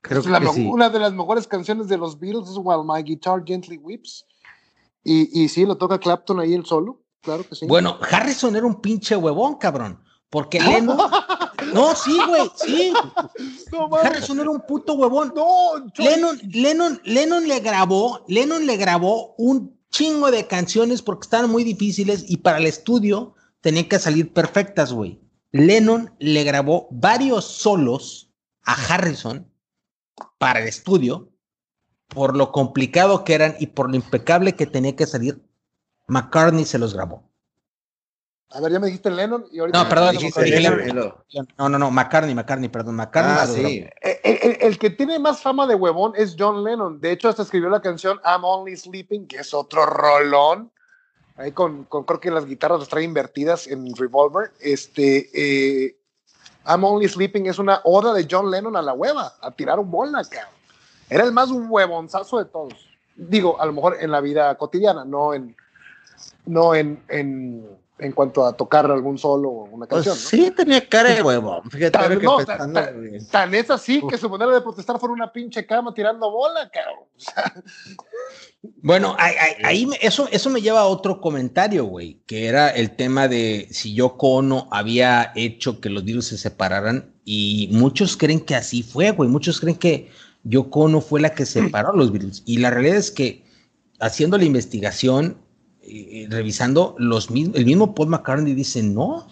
Creo que sí. Una de las mejores canciones de los Beatles es While My Guitar Gently Whips. Y, y sí, lo toca Clapton ahí el solo. Claro que sí. Bueno, Harrison era un pinche huevón, cabrón. Porque Lennon. <laughs> No, sí, güey, sí. Harrison era un puto huevón. No, Lennon, Lennon, Lennon le grabó, Lennon le grabó un chingo de canciones porque estaban muy difíciles y para el estudio tenían que salir perfectas, güey. Lennon le grabó varios solos a Harrison para el estudio por lo complicado que eran y por lo impecable que tenía que salir. McCartney se los grabó. A ver, ya me dijiste Lennon y ahorita. No, perdón, dijiste Lennon. No, no, no, McCartney, McCartney, perdón, McCartney. Ah, sí. El, que tiene más fama de huevón es John Lennon. De hecho, hasta escribió la canción I'm Only Sleeping, que es otro rolón. Ahí con, con creo que las guitarras las trae invertidas en Revolver. Este, eh, I'm Only Sleeping es una oda de John Lennon a la hueva, a tirar un bola, cabrón. Era el más huevonzazo de todos. Digo, a lo mejor en la vida cotidiana, no en, no en, en en cuanto a tocar algún solo o una pues canción. Sí, tenía cara de huevo. Fíjate, tan, que no, tan, es así que su manera de protestar fue una pinche cama tirando bola, cabrón. bueno, ahí, eso, eso me lleva a otro comentario, güey, que era el tema de si yo Ono había hecho que los virus se separaran y muchos creen que así fue, güey. Muchos creen que Yoko Ono fue la que separó a los virus. Y la realidad es que haciendo la investigación, eh, revisando los el mismo Paul McCartney dice no.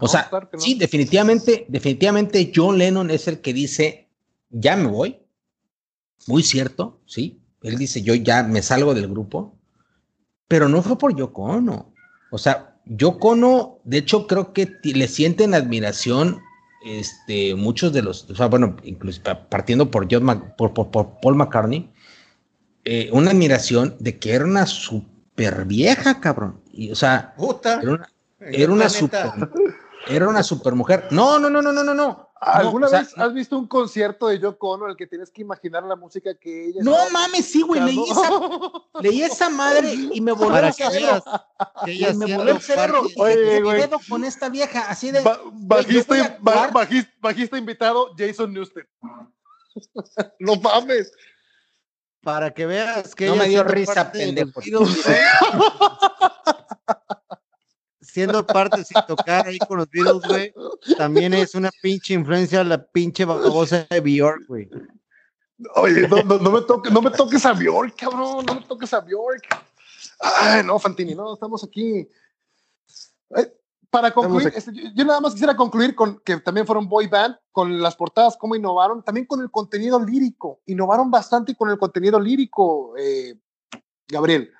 O sea, sí, definitivamente, definitivamente John Lennon es el que dice, ya me voy. Muy cierto, sí. Él dice, yo ya me salgo del grupo. Pero no fue por Yoko Ono. O sea, Yoko Ono, de hecho, creo que le sienten admiración este, muchos de los, o sea, bueno, incluso partiendo por, John, por, Paul McCartney, eh, una admiración de que era una super super vieja, cabrón. Y, o sea, era una, era una super, era una super mujer. No, no, no, no, no, no, no. ¿Alguna vez has visto un concierto de Yoko Ono en el que tienes que imaginar la música que ella No mames, sí, güey, leí esa, <laughs> leí esa madre y me voló el cerebro. Y me voló el cerebro. Oye, güey. con esta vieja, así de. bajista, bajista, invitado, Jason Newsted. no mames. Para que veas que no me dio risa, pendejo. <laughs> siendo parte sin tocar ahí con los Beatles, güey, también es una pinche influencia la pinche babosa de Bjork, güey. Oye, no, no, me toques, no me toques a Bjork, cabrón, no me toques a Bjork. Ay, no, Fantini, no, estamos aquí. Para concluir, este, yo, nada más quisiera concluir con que también fueron boy band, con las portadas, cómo innovaron, también con el contenido lírico. Innovaron bastante con el contenido lírico, eh, Gabriel.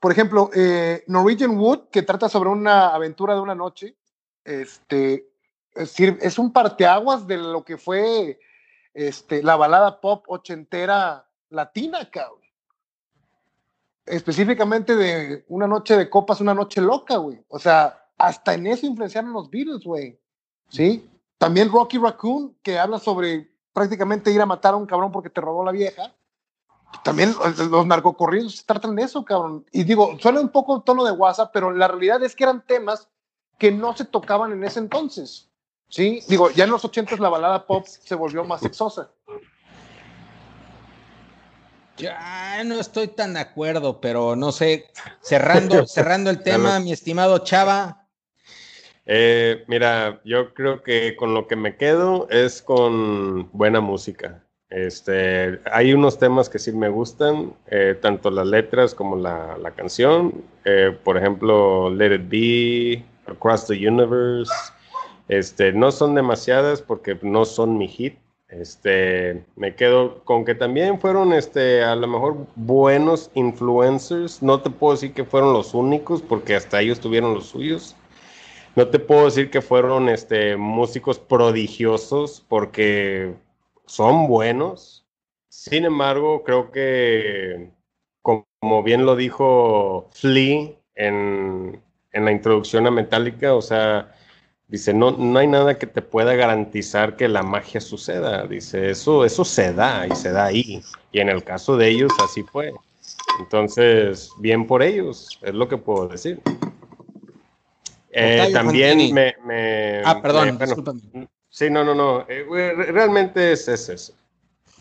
Por ejemplo, eh, Norwegian Wood, que trata sobre una aventura de una noche, este, es, es un parteaguas de lo que fue este, la balada pop ochentera latina, cabrón. Específicamente de una noche de copas, una noche loca, güey. O sea, hasta en eso influenciaron los Beatles, güey. ¿Sí? También Rocky Raccoon, que habla sobre prácticamente ir a matar a un cabrón porque te robó la vieja. También los narcocorridos tratan de eso, cabrón. Y digo, suena un poco tono de WhatsApp, pero la realidad es que eran temas que no se tocaban en ese entonces. ¿Sí? Digo, ya en los ochentas la balada pop se volvió más sexosa. Ya no estoy tan de acuerdo, pero no sé, cerrando, <laughs> cerrando el tema, mi estimado Chava, eh, mira, yo creo que con lo que me quedo es con buena música. Este, hay unos temas que sí me gustan, eh, tanto las letras como la, la canción. Eh, por ejemplo, Let It Be, Across the Universe. Este, no son demasiadas porque no son mi hit. Este, me quedo con que también fueron, este, a lo mejor buenos influencers. No te puedo decir que fueron los únicos porque hasta ellos tuvieron los suyos no te puedo decir que fueron este, músicos prodigiosos porque son buenos. Sin embargo, creo que, como bien lo dijo Flea en, la introducción a Metallica, o sea, dice, no, no hay nada que te pueda garantizar que la magia suceda. Dice, eso, eso se da y se da ahí. Y en el caso de ellos así fue. Entonces, bien por ellos, es lo que puedo decir. Eh, también me, Ah, perdón, Sí, no, no, no. Eh, realmente es, eso.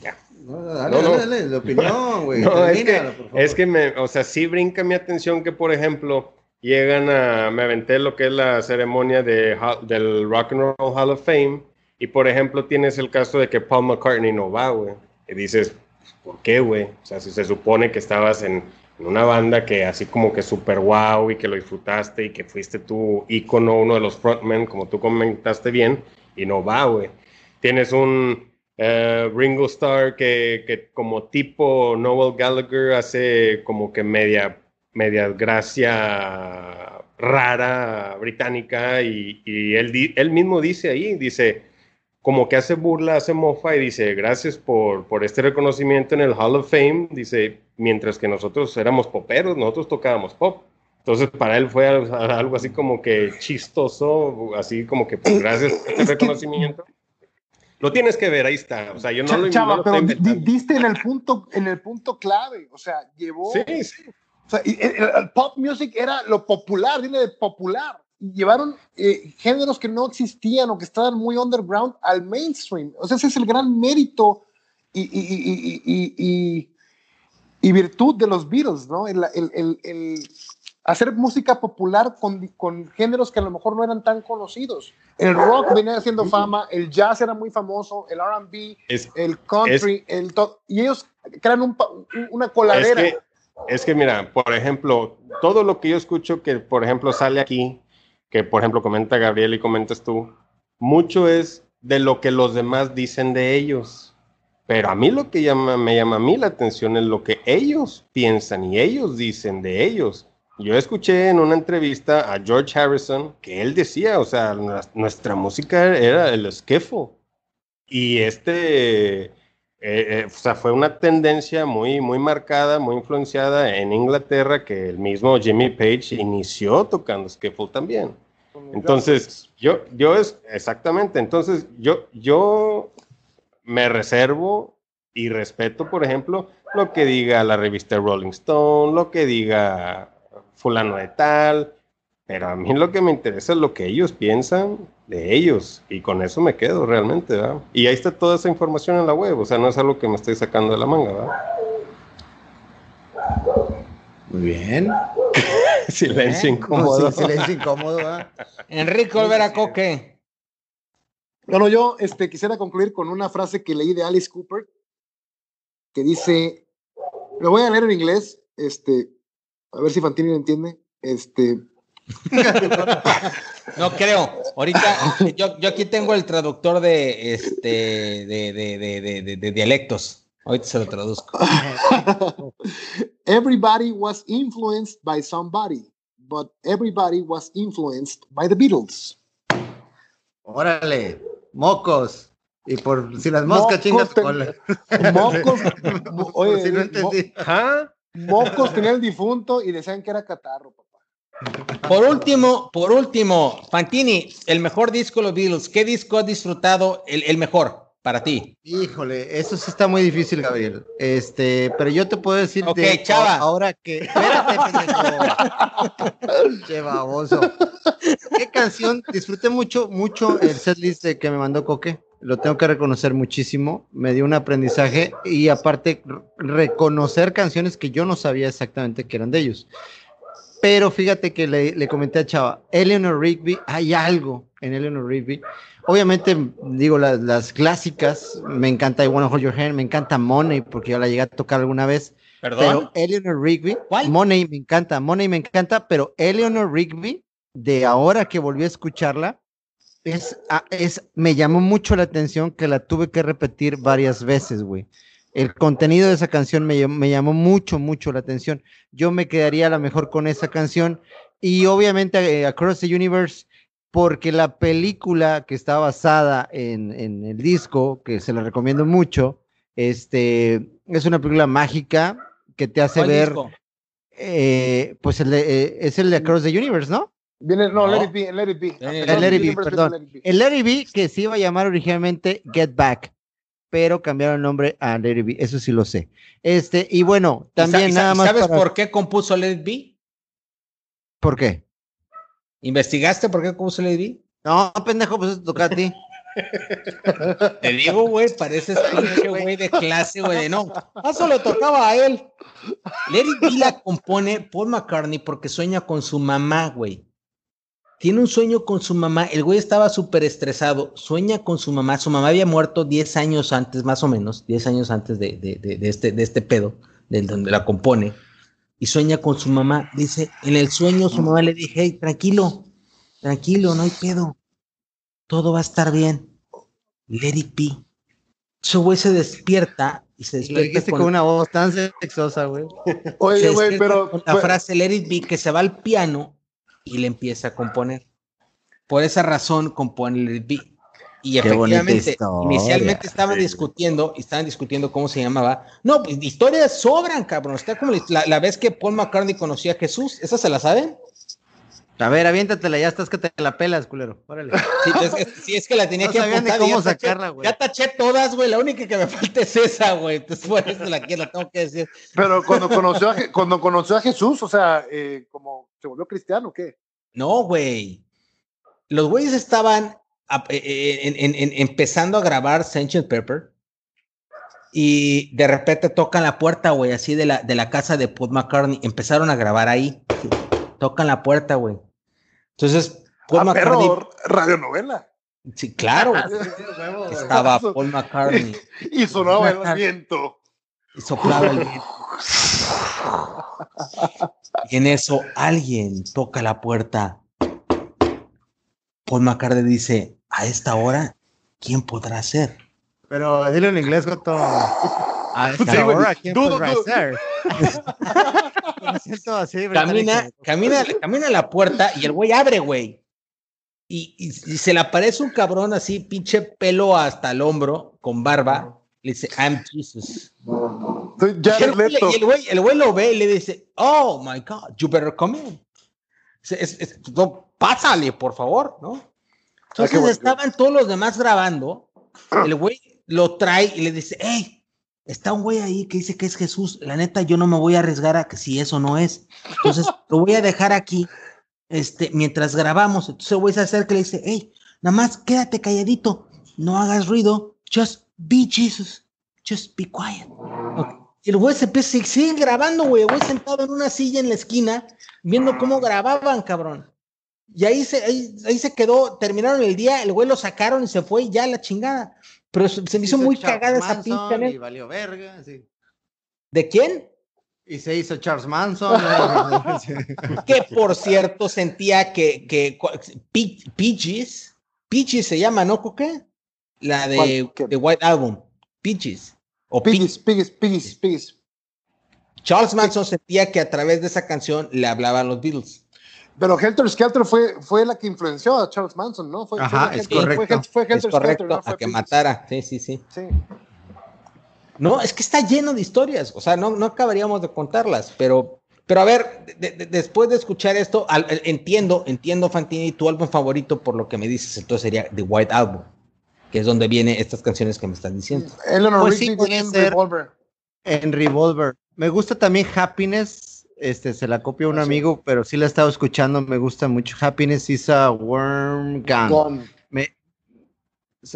Ya. No, dale, dale, dale, la opinión, güey. <laughs> es, que, es que me, o sea, sí brinca mi atención que, por ejemplo, llegan a, me aventé lo que es la ceremonia de, del Rock and Roll Hall of Fame, y por ejemplo tienes el caso de que Paul McCartney no va, güey. Y dices, ¿por qué, güey? O sea, si se supone que estabas en, una banda que así como que super wow y que lo disfrutaste y que fuiste tu ícono, uno de los frontmen, como tú comentaste bien, y no va, güey. Tienes un uh, Ringo Starr que, que, como tipo Noel Gallagher hace como que media, media gracia rara británica y, y él, él mismo dice ahí, dice, como que hace burla, hace mofa y dice, gracias por, por este reconocimiento en el Hall of Fame, dice, mientras que nosotros éramos poperos, nosotros tocábamos pop. Entonces para él fue algo así como que chistoso, así como que pues, gracias por este reconocimiento. Lo tienes que ver, ahí está. O sea, yo no lo, Chava, pero diste en el punto, en el punto clave. O sea, llevó. Sí, sí. O sea, el, pop music era lo popular, dile de popular. Llevaron eh, géneros que no existían o que estaban muy underground al mainstream. O sea, ese es el gran mérito y, y, y, y y virtud de los Beatles, ¿no? El, el, el, hacer música popular con, con, géneros que a lo mejor no eran tan conocidos. El rock venía haciendo fama, el jazz era muy famoso, el RB, el country, el y ellos crean un, una coladera. Es que, es que, mira, por ejemplo, todo lo que yo escucho que, por ejemplo, sale aquí, que por ejemplo comenta Gabriel y comentas tú, mucho es de lo que los demás dicen de ellos. Pero a mí lo que me llama a mí la atención es lo que ellos piensan y ellos dicen de ellos. Yo escuché en una entrevista a George Harrison que él decía, o sea, nuestra música era el esquefo. Y este, eh, eh, o sea, fue una tendencia muy, muy marcada, muy influenciada en Inglaterra, que el mismo Jimmy Page inició tocando skiffle también. Entonces, yo, yo es, exactamente, entonces yo, yo me reservo y respeto, por ejemplo, lo que diga la revista Rolling Stone, lo que diga fulano de tal, pero a mí lo que me interesa es lo que ellos piensan de ellos y con eso me quedo realmente, ¿verdad? Y ahí está toda esa información en la web, o sea, no es algo que me estoy sacando de la manga, ¿verdad? Muy bien. <laughs> silencio incómodo. silencio incómodo, ¿verdad? Enrique Olvera Coque. Bueno, yo este, quisiera concluir con una frase que leí de Alice Cooper, que dice, lo voy a leer en inglés, este, a ver si Fantini lo entiende, este, <laughs> no creo. Ahorita yo, yo, aquí tengo el traductor de este de, de, de, de dialectos. Ahorita se lo traduzco. <laughs> Everybody was influenced by somebody, but everybody was influenced by the Beatles. Órale, mocos. Y por si las moscas chingas Mocos. <laughs> oye, si no entendí. Mocos tenía el difunto y decían que era catarro, papá. Por último, por último, Fantini, el mejor disco de los Beatles. ¿Qué disco has disfrutado el, el mejor para ti? Híjole, eso sí está muy difícil, Gabriel. Este, pero yo te puedo decir Ok, chava. ahora que. Espérate, Che <laughs> baboso. ¿Qué canción? Disfruté mucho, mucho el setlist que me mandó Coque lo tengo que reconocer muchísimo, me dio un aprendizaje y aparte reconocer canciones que yo no sabía exactamente que eran de ellos. Pero fíjate que le, comenté a Chava, Eleanor Rigby, hay algo en Eleanor Rigby. Obviamente, digo, las, clásicas, me encanta I Wanna Hold Your Hand, me encanta Money, porque yo la llegué a tocar alguna vez. ¿Perdón? Pero Eleanor Rigby, Money me encanta, Money me encanta, pero Eleanor Rigby, de ahora que volví a escucharla, es, ah, es, me llamó mucho la atención que la tuve que repetir varias veces, güey. El contenido de esa canción me, me, llamó mucho, mucho la atención. Yo me quedaría a lo mejor con esa canción y obviamente eh, Across the Universe, porque la película que está basada en, en, el disco, que se la recomiendo mucho, este, es una película mágica que te hace ver, eh, pues el eh, es el de Across the Universe, ¿no? Viene, no, Let It Be, Let It Be. El Let It Be, perdón. El Let It Be que se iba a llamar originalmente Get Back, pero cambiaron el nombre a Let It Be, eso sí lo sé. Este, y bueno, también nada más. ¿Sabes por qué compuso Let It Be? ¿Por qué? ¿Investigaste por qué compuso Let It Be? No, pendejo, pues eso toca a ti. <laughs> Te digo, güey, pareces pinche <laughs> güey de clase, güey, no. Eso le tocaba a él. Let It Be la compone Paul McCartney porque sueña con su mamá, güey tiene un sueño con su mamá, el güey estaba súper estresado, sueña con su mamá, su mamá había muerto 10 años antes, más o menos, 10 años antes de, este, de este pedo, de donde la compone, y sueña con su mamá, dice, en el sueño su mamá le dije, hey, tranquilo, tranquilo, no hay pedo, todo va a estar bien, let it be. Su güey se despierta y se despierta con, una voz tan sexosa, güey. Oye, güey, pero... la frase let it be, que se va al piano y le empieza a componer. Por esa razón compone el beat. Y efectivamente, inicialmente estaban discutiendo, estaban discutiendo cómo se llamaba. No, pues historias sobran, cabrón. Está como la, vez que Paul McCartney conocía a Jesús, ¿esa se la saben? A ver, aviéntatela, ya estás que te la pelas, culero. Órale. Sí, es, que la tenía que apuntar. Cómo ya, sacarla, taché, ya taché todas, güey. La única que me falta es esa, güey. Entonces, por eso la quiero, tengo que decir. Pero cuando conoció a, cuando conoció a Jesús, o sea, eh, como se volvió cristiano, ¿o ¿qué? No, güey. Los güeyes estaban eh, eh, empezando a grabar Sgt. Pepper y de repente tocan la puerta, güey, así de la, de la casa de Paul McCartney. Empezaron a grabar ahí. Tocan la puerta, güey. Entonces, Paul ah, McCartney. radionovela. Sí, claro. <laughs> Estaba <laughs> Paul McCartney. Y sonaba el <laughs> viento. Y soplaba el viento. Y en eso alguien toca la puerta. Paul McCartney dice, a esta hora, ¿quién podrá ser? Pero dile en inglés, Goto. A esta hora, ¿quién podrá ser? <laughs> camina, camina, camina a la puerta y el güey abre, güey. Y, se le aparece un cabrón así, pinche pelo hasta el hombro, con barba. Le dice, I'm Jesus. el, güey, el, güey, lo ve y le dice, oh my God, you better come in. pásale, por favor, ¿no? Ah, Entonces estaban todos los demás grabando. El güey lo trae y le dice, hey, está un güey ahí que dice que es Jesús. La neta, yo no me voy a arriesgar a que si eso no es. Entonces, <laughs> lo voy a dejar aquí este, mientras grabamos. Entonces, el güey se acerca y le dice, hey, nada más quédate calladito, no hagas ruido, just be Jesus, just be quiet. Y el güey se empieza, siguen grabando, güey, el güey sentado en una silla en la esquina, viendo cómo grababan, cabrón. Y ahí se, ahí, se quedó, terminaron el día, el güey lo sacaron y se fue y ya la chingada. Pero se, me hizo muy cagada esa pinche. valió verga, ¿De quién? Y se hizo Charles Manson. <laughs> que por cierto sentía que, que Peaches, Peaches se llama, ¿no, Coque? La de, de White Album, Peaches. O Peaches, Peaches, Peaches, Peaches. Charles Manson sentía que a través de esa canción le hablaban los Beatles. Pero Helter Skelter fue, fue la que influenció a Charles Manson, ¿no? Fue, Ajá, es correcto. Fue, Helter Skelter, ¿no? a que matara, sí, sí, sí. Sí. No, es que está lleno de historias, o sea, no, no acabaríamos de contarlas, pero, pero a ver, después de escuchar esto, entiendo, entiendo, Fantini, tu álbum favorito por lo que me dices, entonces sería The White Album, que es donde vienen estas canciones que me están diciendo. Eleanor pues sí, en Revolver. En Revolver. Me gusta también Happiness, este, se la copia un amigo, pero sí la he estado escuchando, me gusta mucho. Happiness is a worm gun.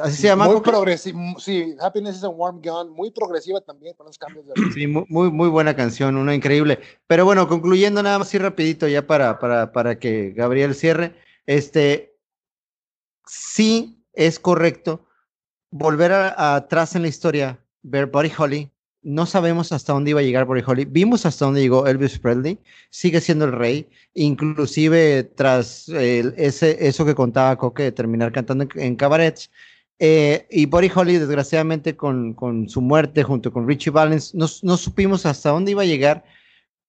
Así se llama. Muy progresiva, sí, Happiness is a Warm Gun, muy progresiva también con los cambios de Sí, muy, muy buena canción, una increíble. Pero bueno, concluyendo nada más y rapidito ya para, para, para que Gabriel cierre, este, sí es correcto volver atrás en la historia, ver Buddy Holly, no sabemos hasta dónde iba a llegar Buddy Holly. Vimos hasta dónde llegó Elvis Presley. Sigue siendo el rey. Inclusive tras ese, eso que contaba Coque de terminar cantando en cabarets, eh, y Buddy Holly, desgraciadamente, con, con, su muerte junto con Richie Valens, no, no, supimos hasta dónde iba a llegar,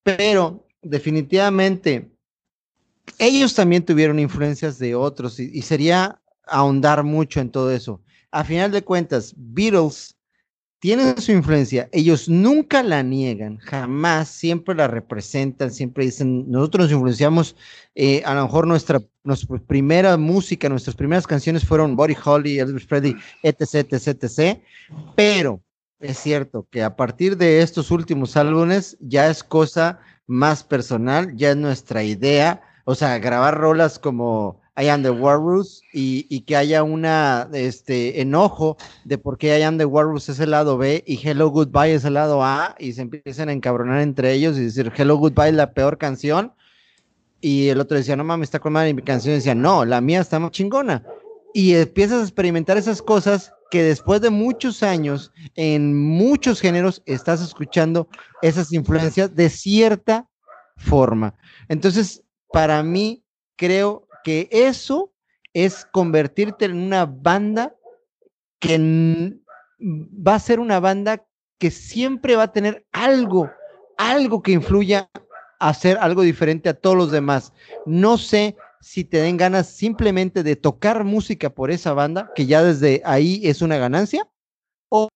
pero definitivamente ellos también tuvieron influencias de otros y, y sería ahondar mucho en todo eso. A final de cuentas, Beatles tienen su influencia, ellos nunca la niegan, jamás, siempre la representan, siempre dicen, nosotros nos influenciamos, eh, a lo mejor nuestra, nuestra primera música, nuestras primeras canciones fueron Body Holly, Elvis Presley, etc, etc, etc, pero es cierto que a partir de estos últimos álbumes ya es cosa más personal, ya es nuestra idea, o sea, grabar rolas como I Am the Walrus y, y, que haya una este enojo de por qué I Am the Walrus es el lado B y Hello Goodbye es el lado A y se empiezan a encabronar entre ellos y decir Hello Goodbye es la peor canción y el otro decía no mames está con madre mi canción decía no la mía está más chingona y empiezas a experimentar esas cosas que después de muchos años en muchos géneros estás escuchando esas influencias de cierta forma. Entonces para mí creo que eso es convertirte en una banda que va a ser una banda que siempre va a tener algo, algo que influya a hacer algo diferente a todos los demás. No sé si te den ganas simplemente de tocar música por esa banda, que ya desde ahí es una ganancia, o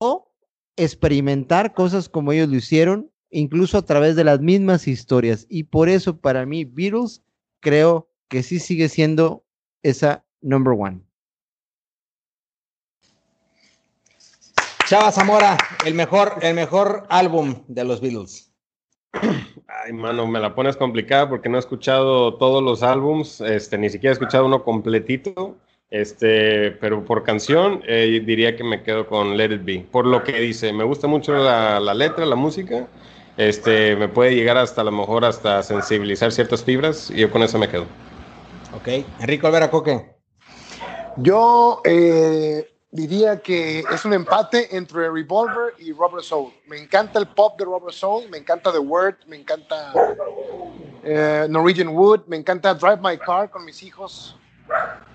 experimentar cosas como ellos lo hicieron, incluso a través de las mismas historias. Y por eso para mí Beatles creo que sí sigue siendo esa number one. Chava Zamora, el mejor, el mejor álbum de los Beatles. Ay, mano, me la pones complicada porque no he escuchado todos los álbums, este, ni siquiera he escuchado uno completito, este, pero por canción eh, diría que me quedo con Let It Be. Por lo que dice, me gusta mucho la, la letra, la música, este, me puede llegar hasta a lo mejor hasta sensibilizar ciertas fibras y yo con eso me quedo. Ok. Enrico Alvera Coque. Yo eh, diría que es un empate entre Revolver y Robert Soul. Me encanta el pop de Robert Soul, me encanta The Word, me encanta eh, Norwegian Wood, me encanta Drive My Car con mis hijos.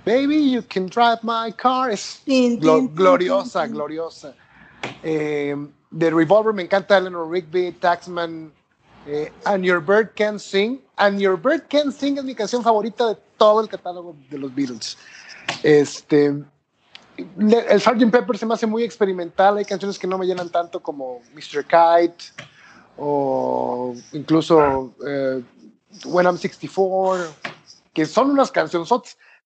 Baby, you can drive my car. Es gloriosa, gloriosa. Eh, de Revolver me encanta Eleanor Rigby, Taxman, And Your Bird Can Sing. And Your Bird Can Sing es mi canción favorita de todo el catálogo de los Beatles. Este, el Sgt. Pepper se me hace muy experimental. Hay canciones que no me llenan tanto como Mr. Kite o incluso eh, When I'm 64, que son unas canciones.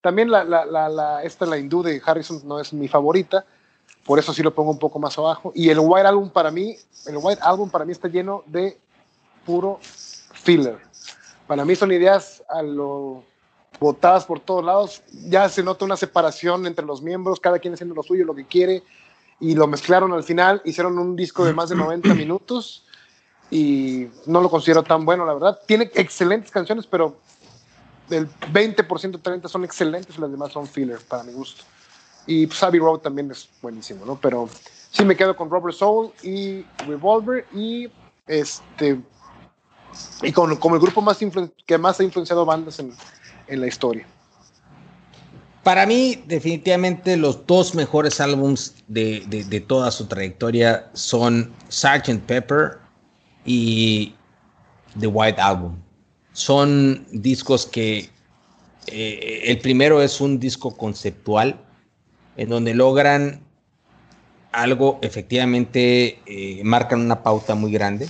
También la, esta, la hindú de Harrison, no es mi favorita. Por eso sí lo pongo un poco más abajo. Y el White Album para mí, el White Album para mí está lleno de puro filler. Para mí son ideas a lo botadas por todos lados. Ya se nota una separación entre los miembros, cada quien haciendo lo suyo, lo que quiere, y lo mezclaron al final, hicieron un disco de más de 90 minutos y no lo considero tan bueno, la verdad. Tiene excelentes canciones, pero del 20%, 30% son excelentes y las demás son filler, para mi gusto. Y pues, Abbey Road también es buenísimo, ¿no? Pero sí me quedo con Robert Soul y Revolver y este y como el grupo más que más ha influenciado bandas en, la historia. Para mí, definitivamente, los dos mejores álbums de, de, toda su trayectoria son Sgt. Pepper y The White Album. Son discos que eh, el primero es un disco conceptual en donde logran algo, efectivamente, eh, marcan una pauta muy grande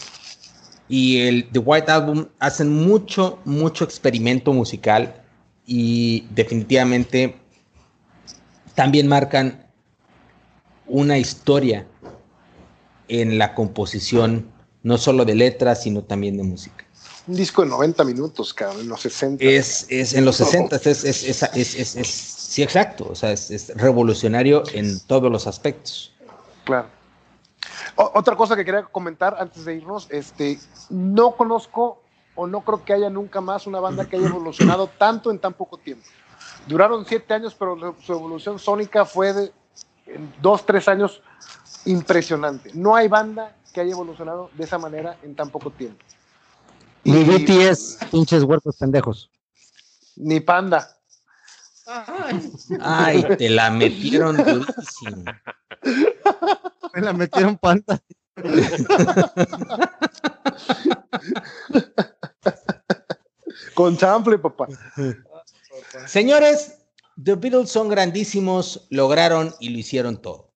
y el The White Album hacen mucho, mucho experimento musical y definitivamente también marcan una historia en la composición, no solo de letras, sino también de música. Un disco de 90 minutos, cabrón, en los 60. Es, es en los 60, es, es, es, es, sí, exacto, o sea, es revolucionario en todos los aspectos. Claro otra cosa que quería comentar antes de irnos, este, no conozco o no creo que haya nunca más una banda que haya evolucionado tanto en tan poco tiempo. Duraron siete años, pero su evolución sónica fue de en dos, tres años impresionante. No hay banda que haya evolucionado de esa manera en tan poco tiempo. Ni BTS, pinches huertos pendejos. Ni Panda. Ay, te la metieron durísimo. <laughs> Me la metieron panta. <laughs> Con chample, papá. Señores, The Beatles son grandísimos, lograron y lo hicieron todo.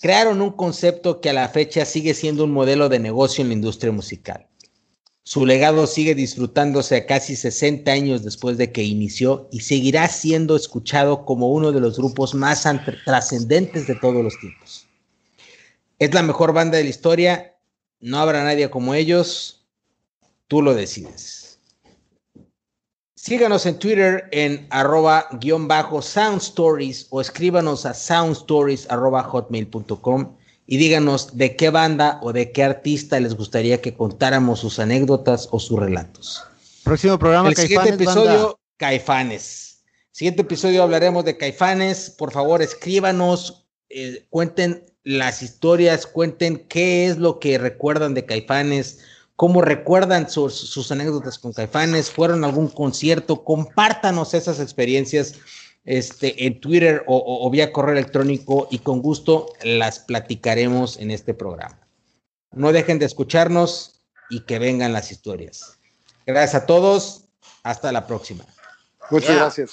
Crearon un concepto que a la fecha sigue siendo un modelo de negocio en la industria musical. Su legado sigue disfrutándose a casi 60 años después de que inició y seguirá siendo escuchado como uno de los grupos más trascendentes de todos los tiempos. Es la mejor banda de la historia, no habrá nadie como ellos, tú lo decides. Síganos en Twitter en arroba guion bajo soundstories o escríbanos a soundstories arroba hotmail.com y díganos de qué banda o de qué artista les gustaría que contáramos sus anécdotas o sus relatos. Próximo programa, El siguiente episodio, Caifanes. Siguiente episodio hablaremos de Caifanes. Por favor, escríbanos, eh, cuenten las historias, cuenten qué es lo que recuerdan de Caifanes, cómo recuerdan sus, sus anécdotas con Caifanes, fueron a algún concierto, compártanos esas experiencias este, en Twitter o, vía correo electrónico y con gusto las platicaremos en este programa. No dejen de escucharnos y que vengan las historias. Gracias a todos. Hasta la próxima. Muchas gracias.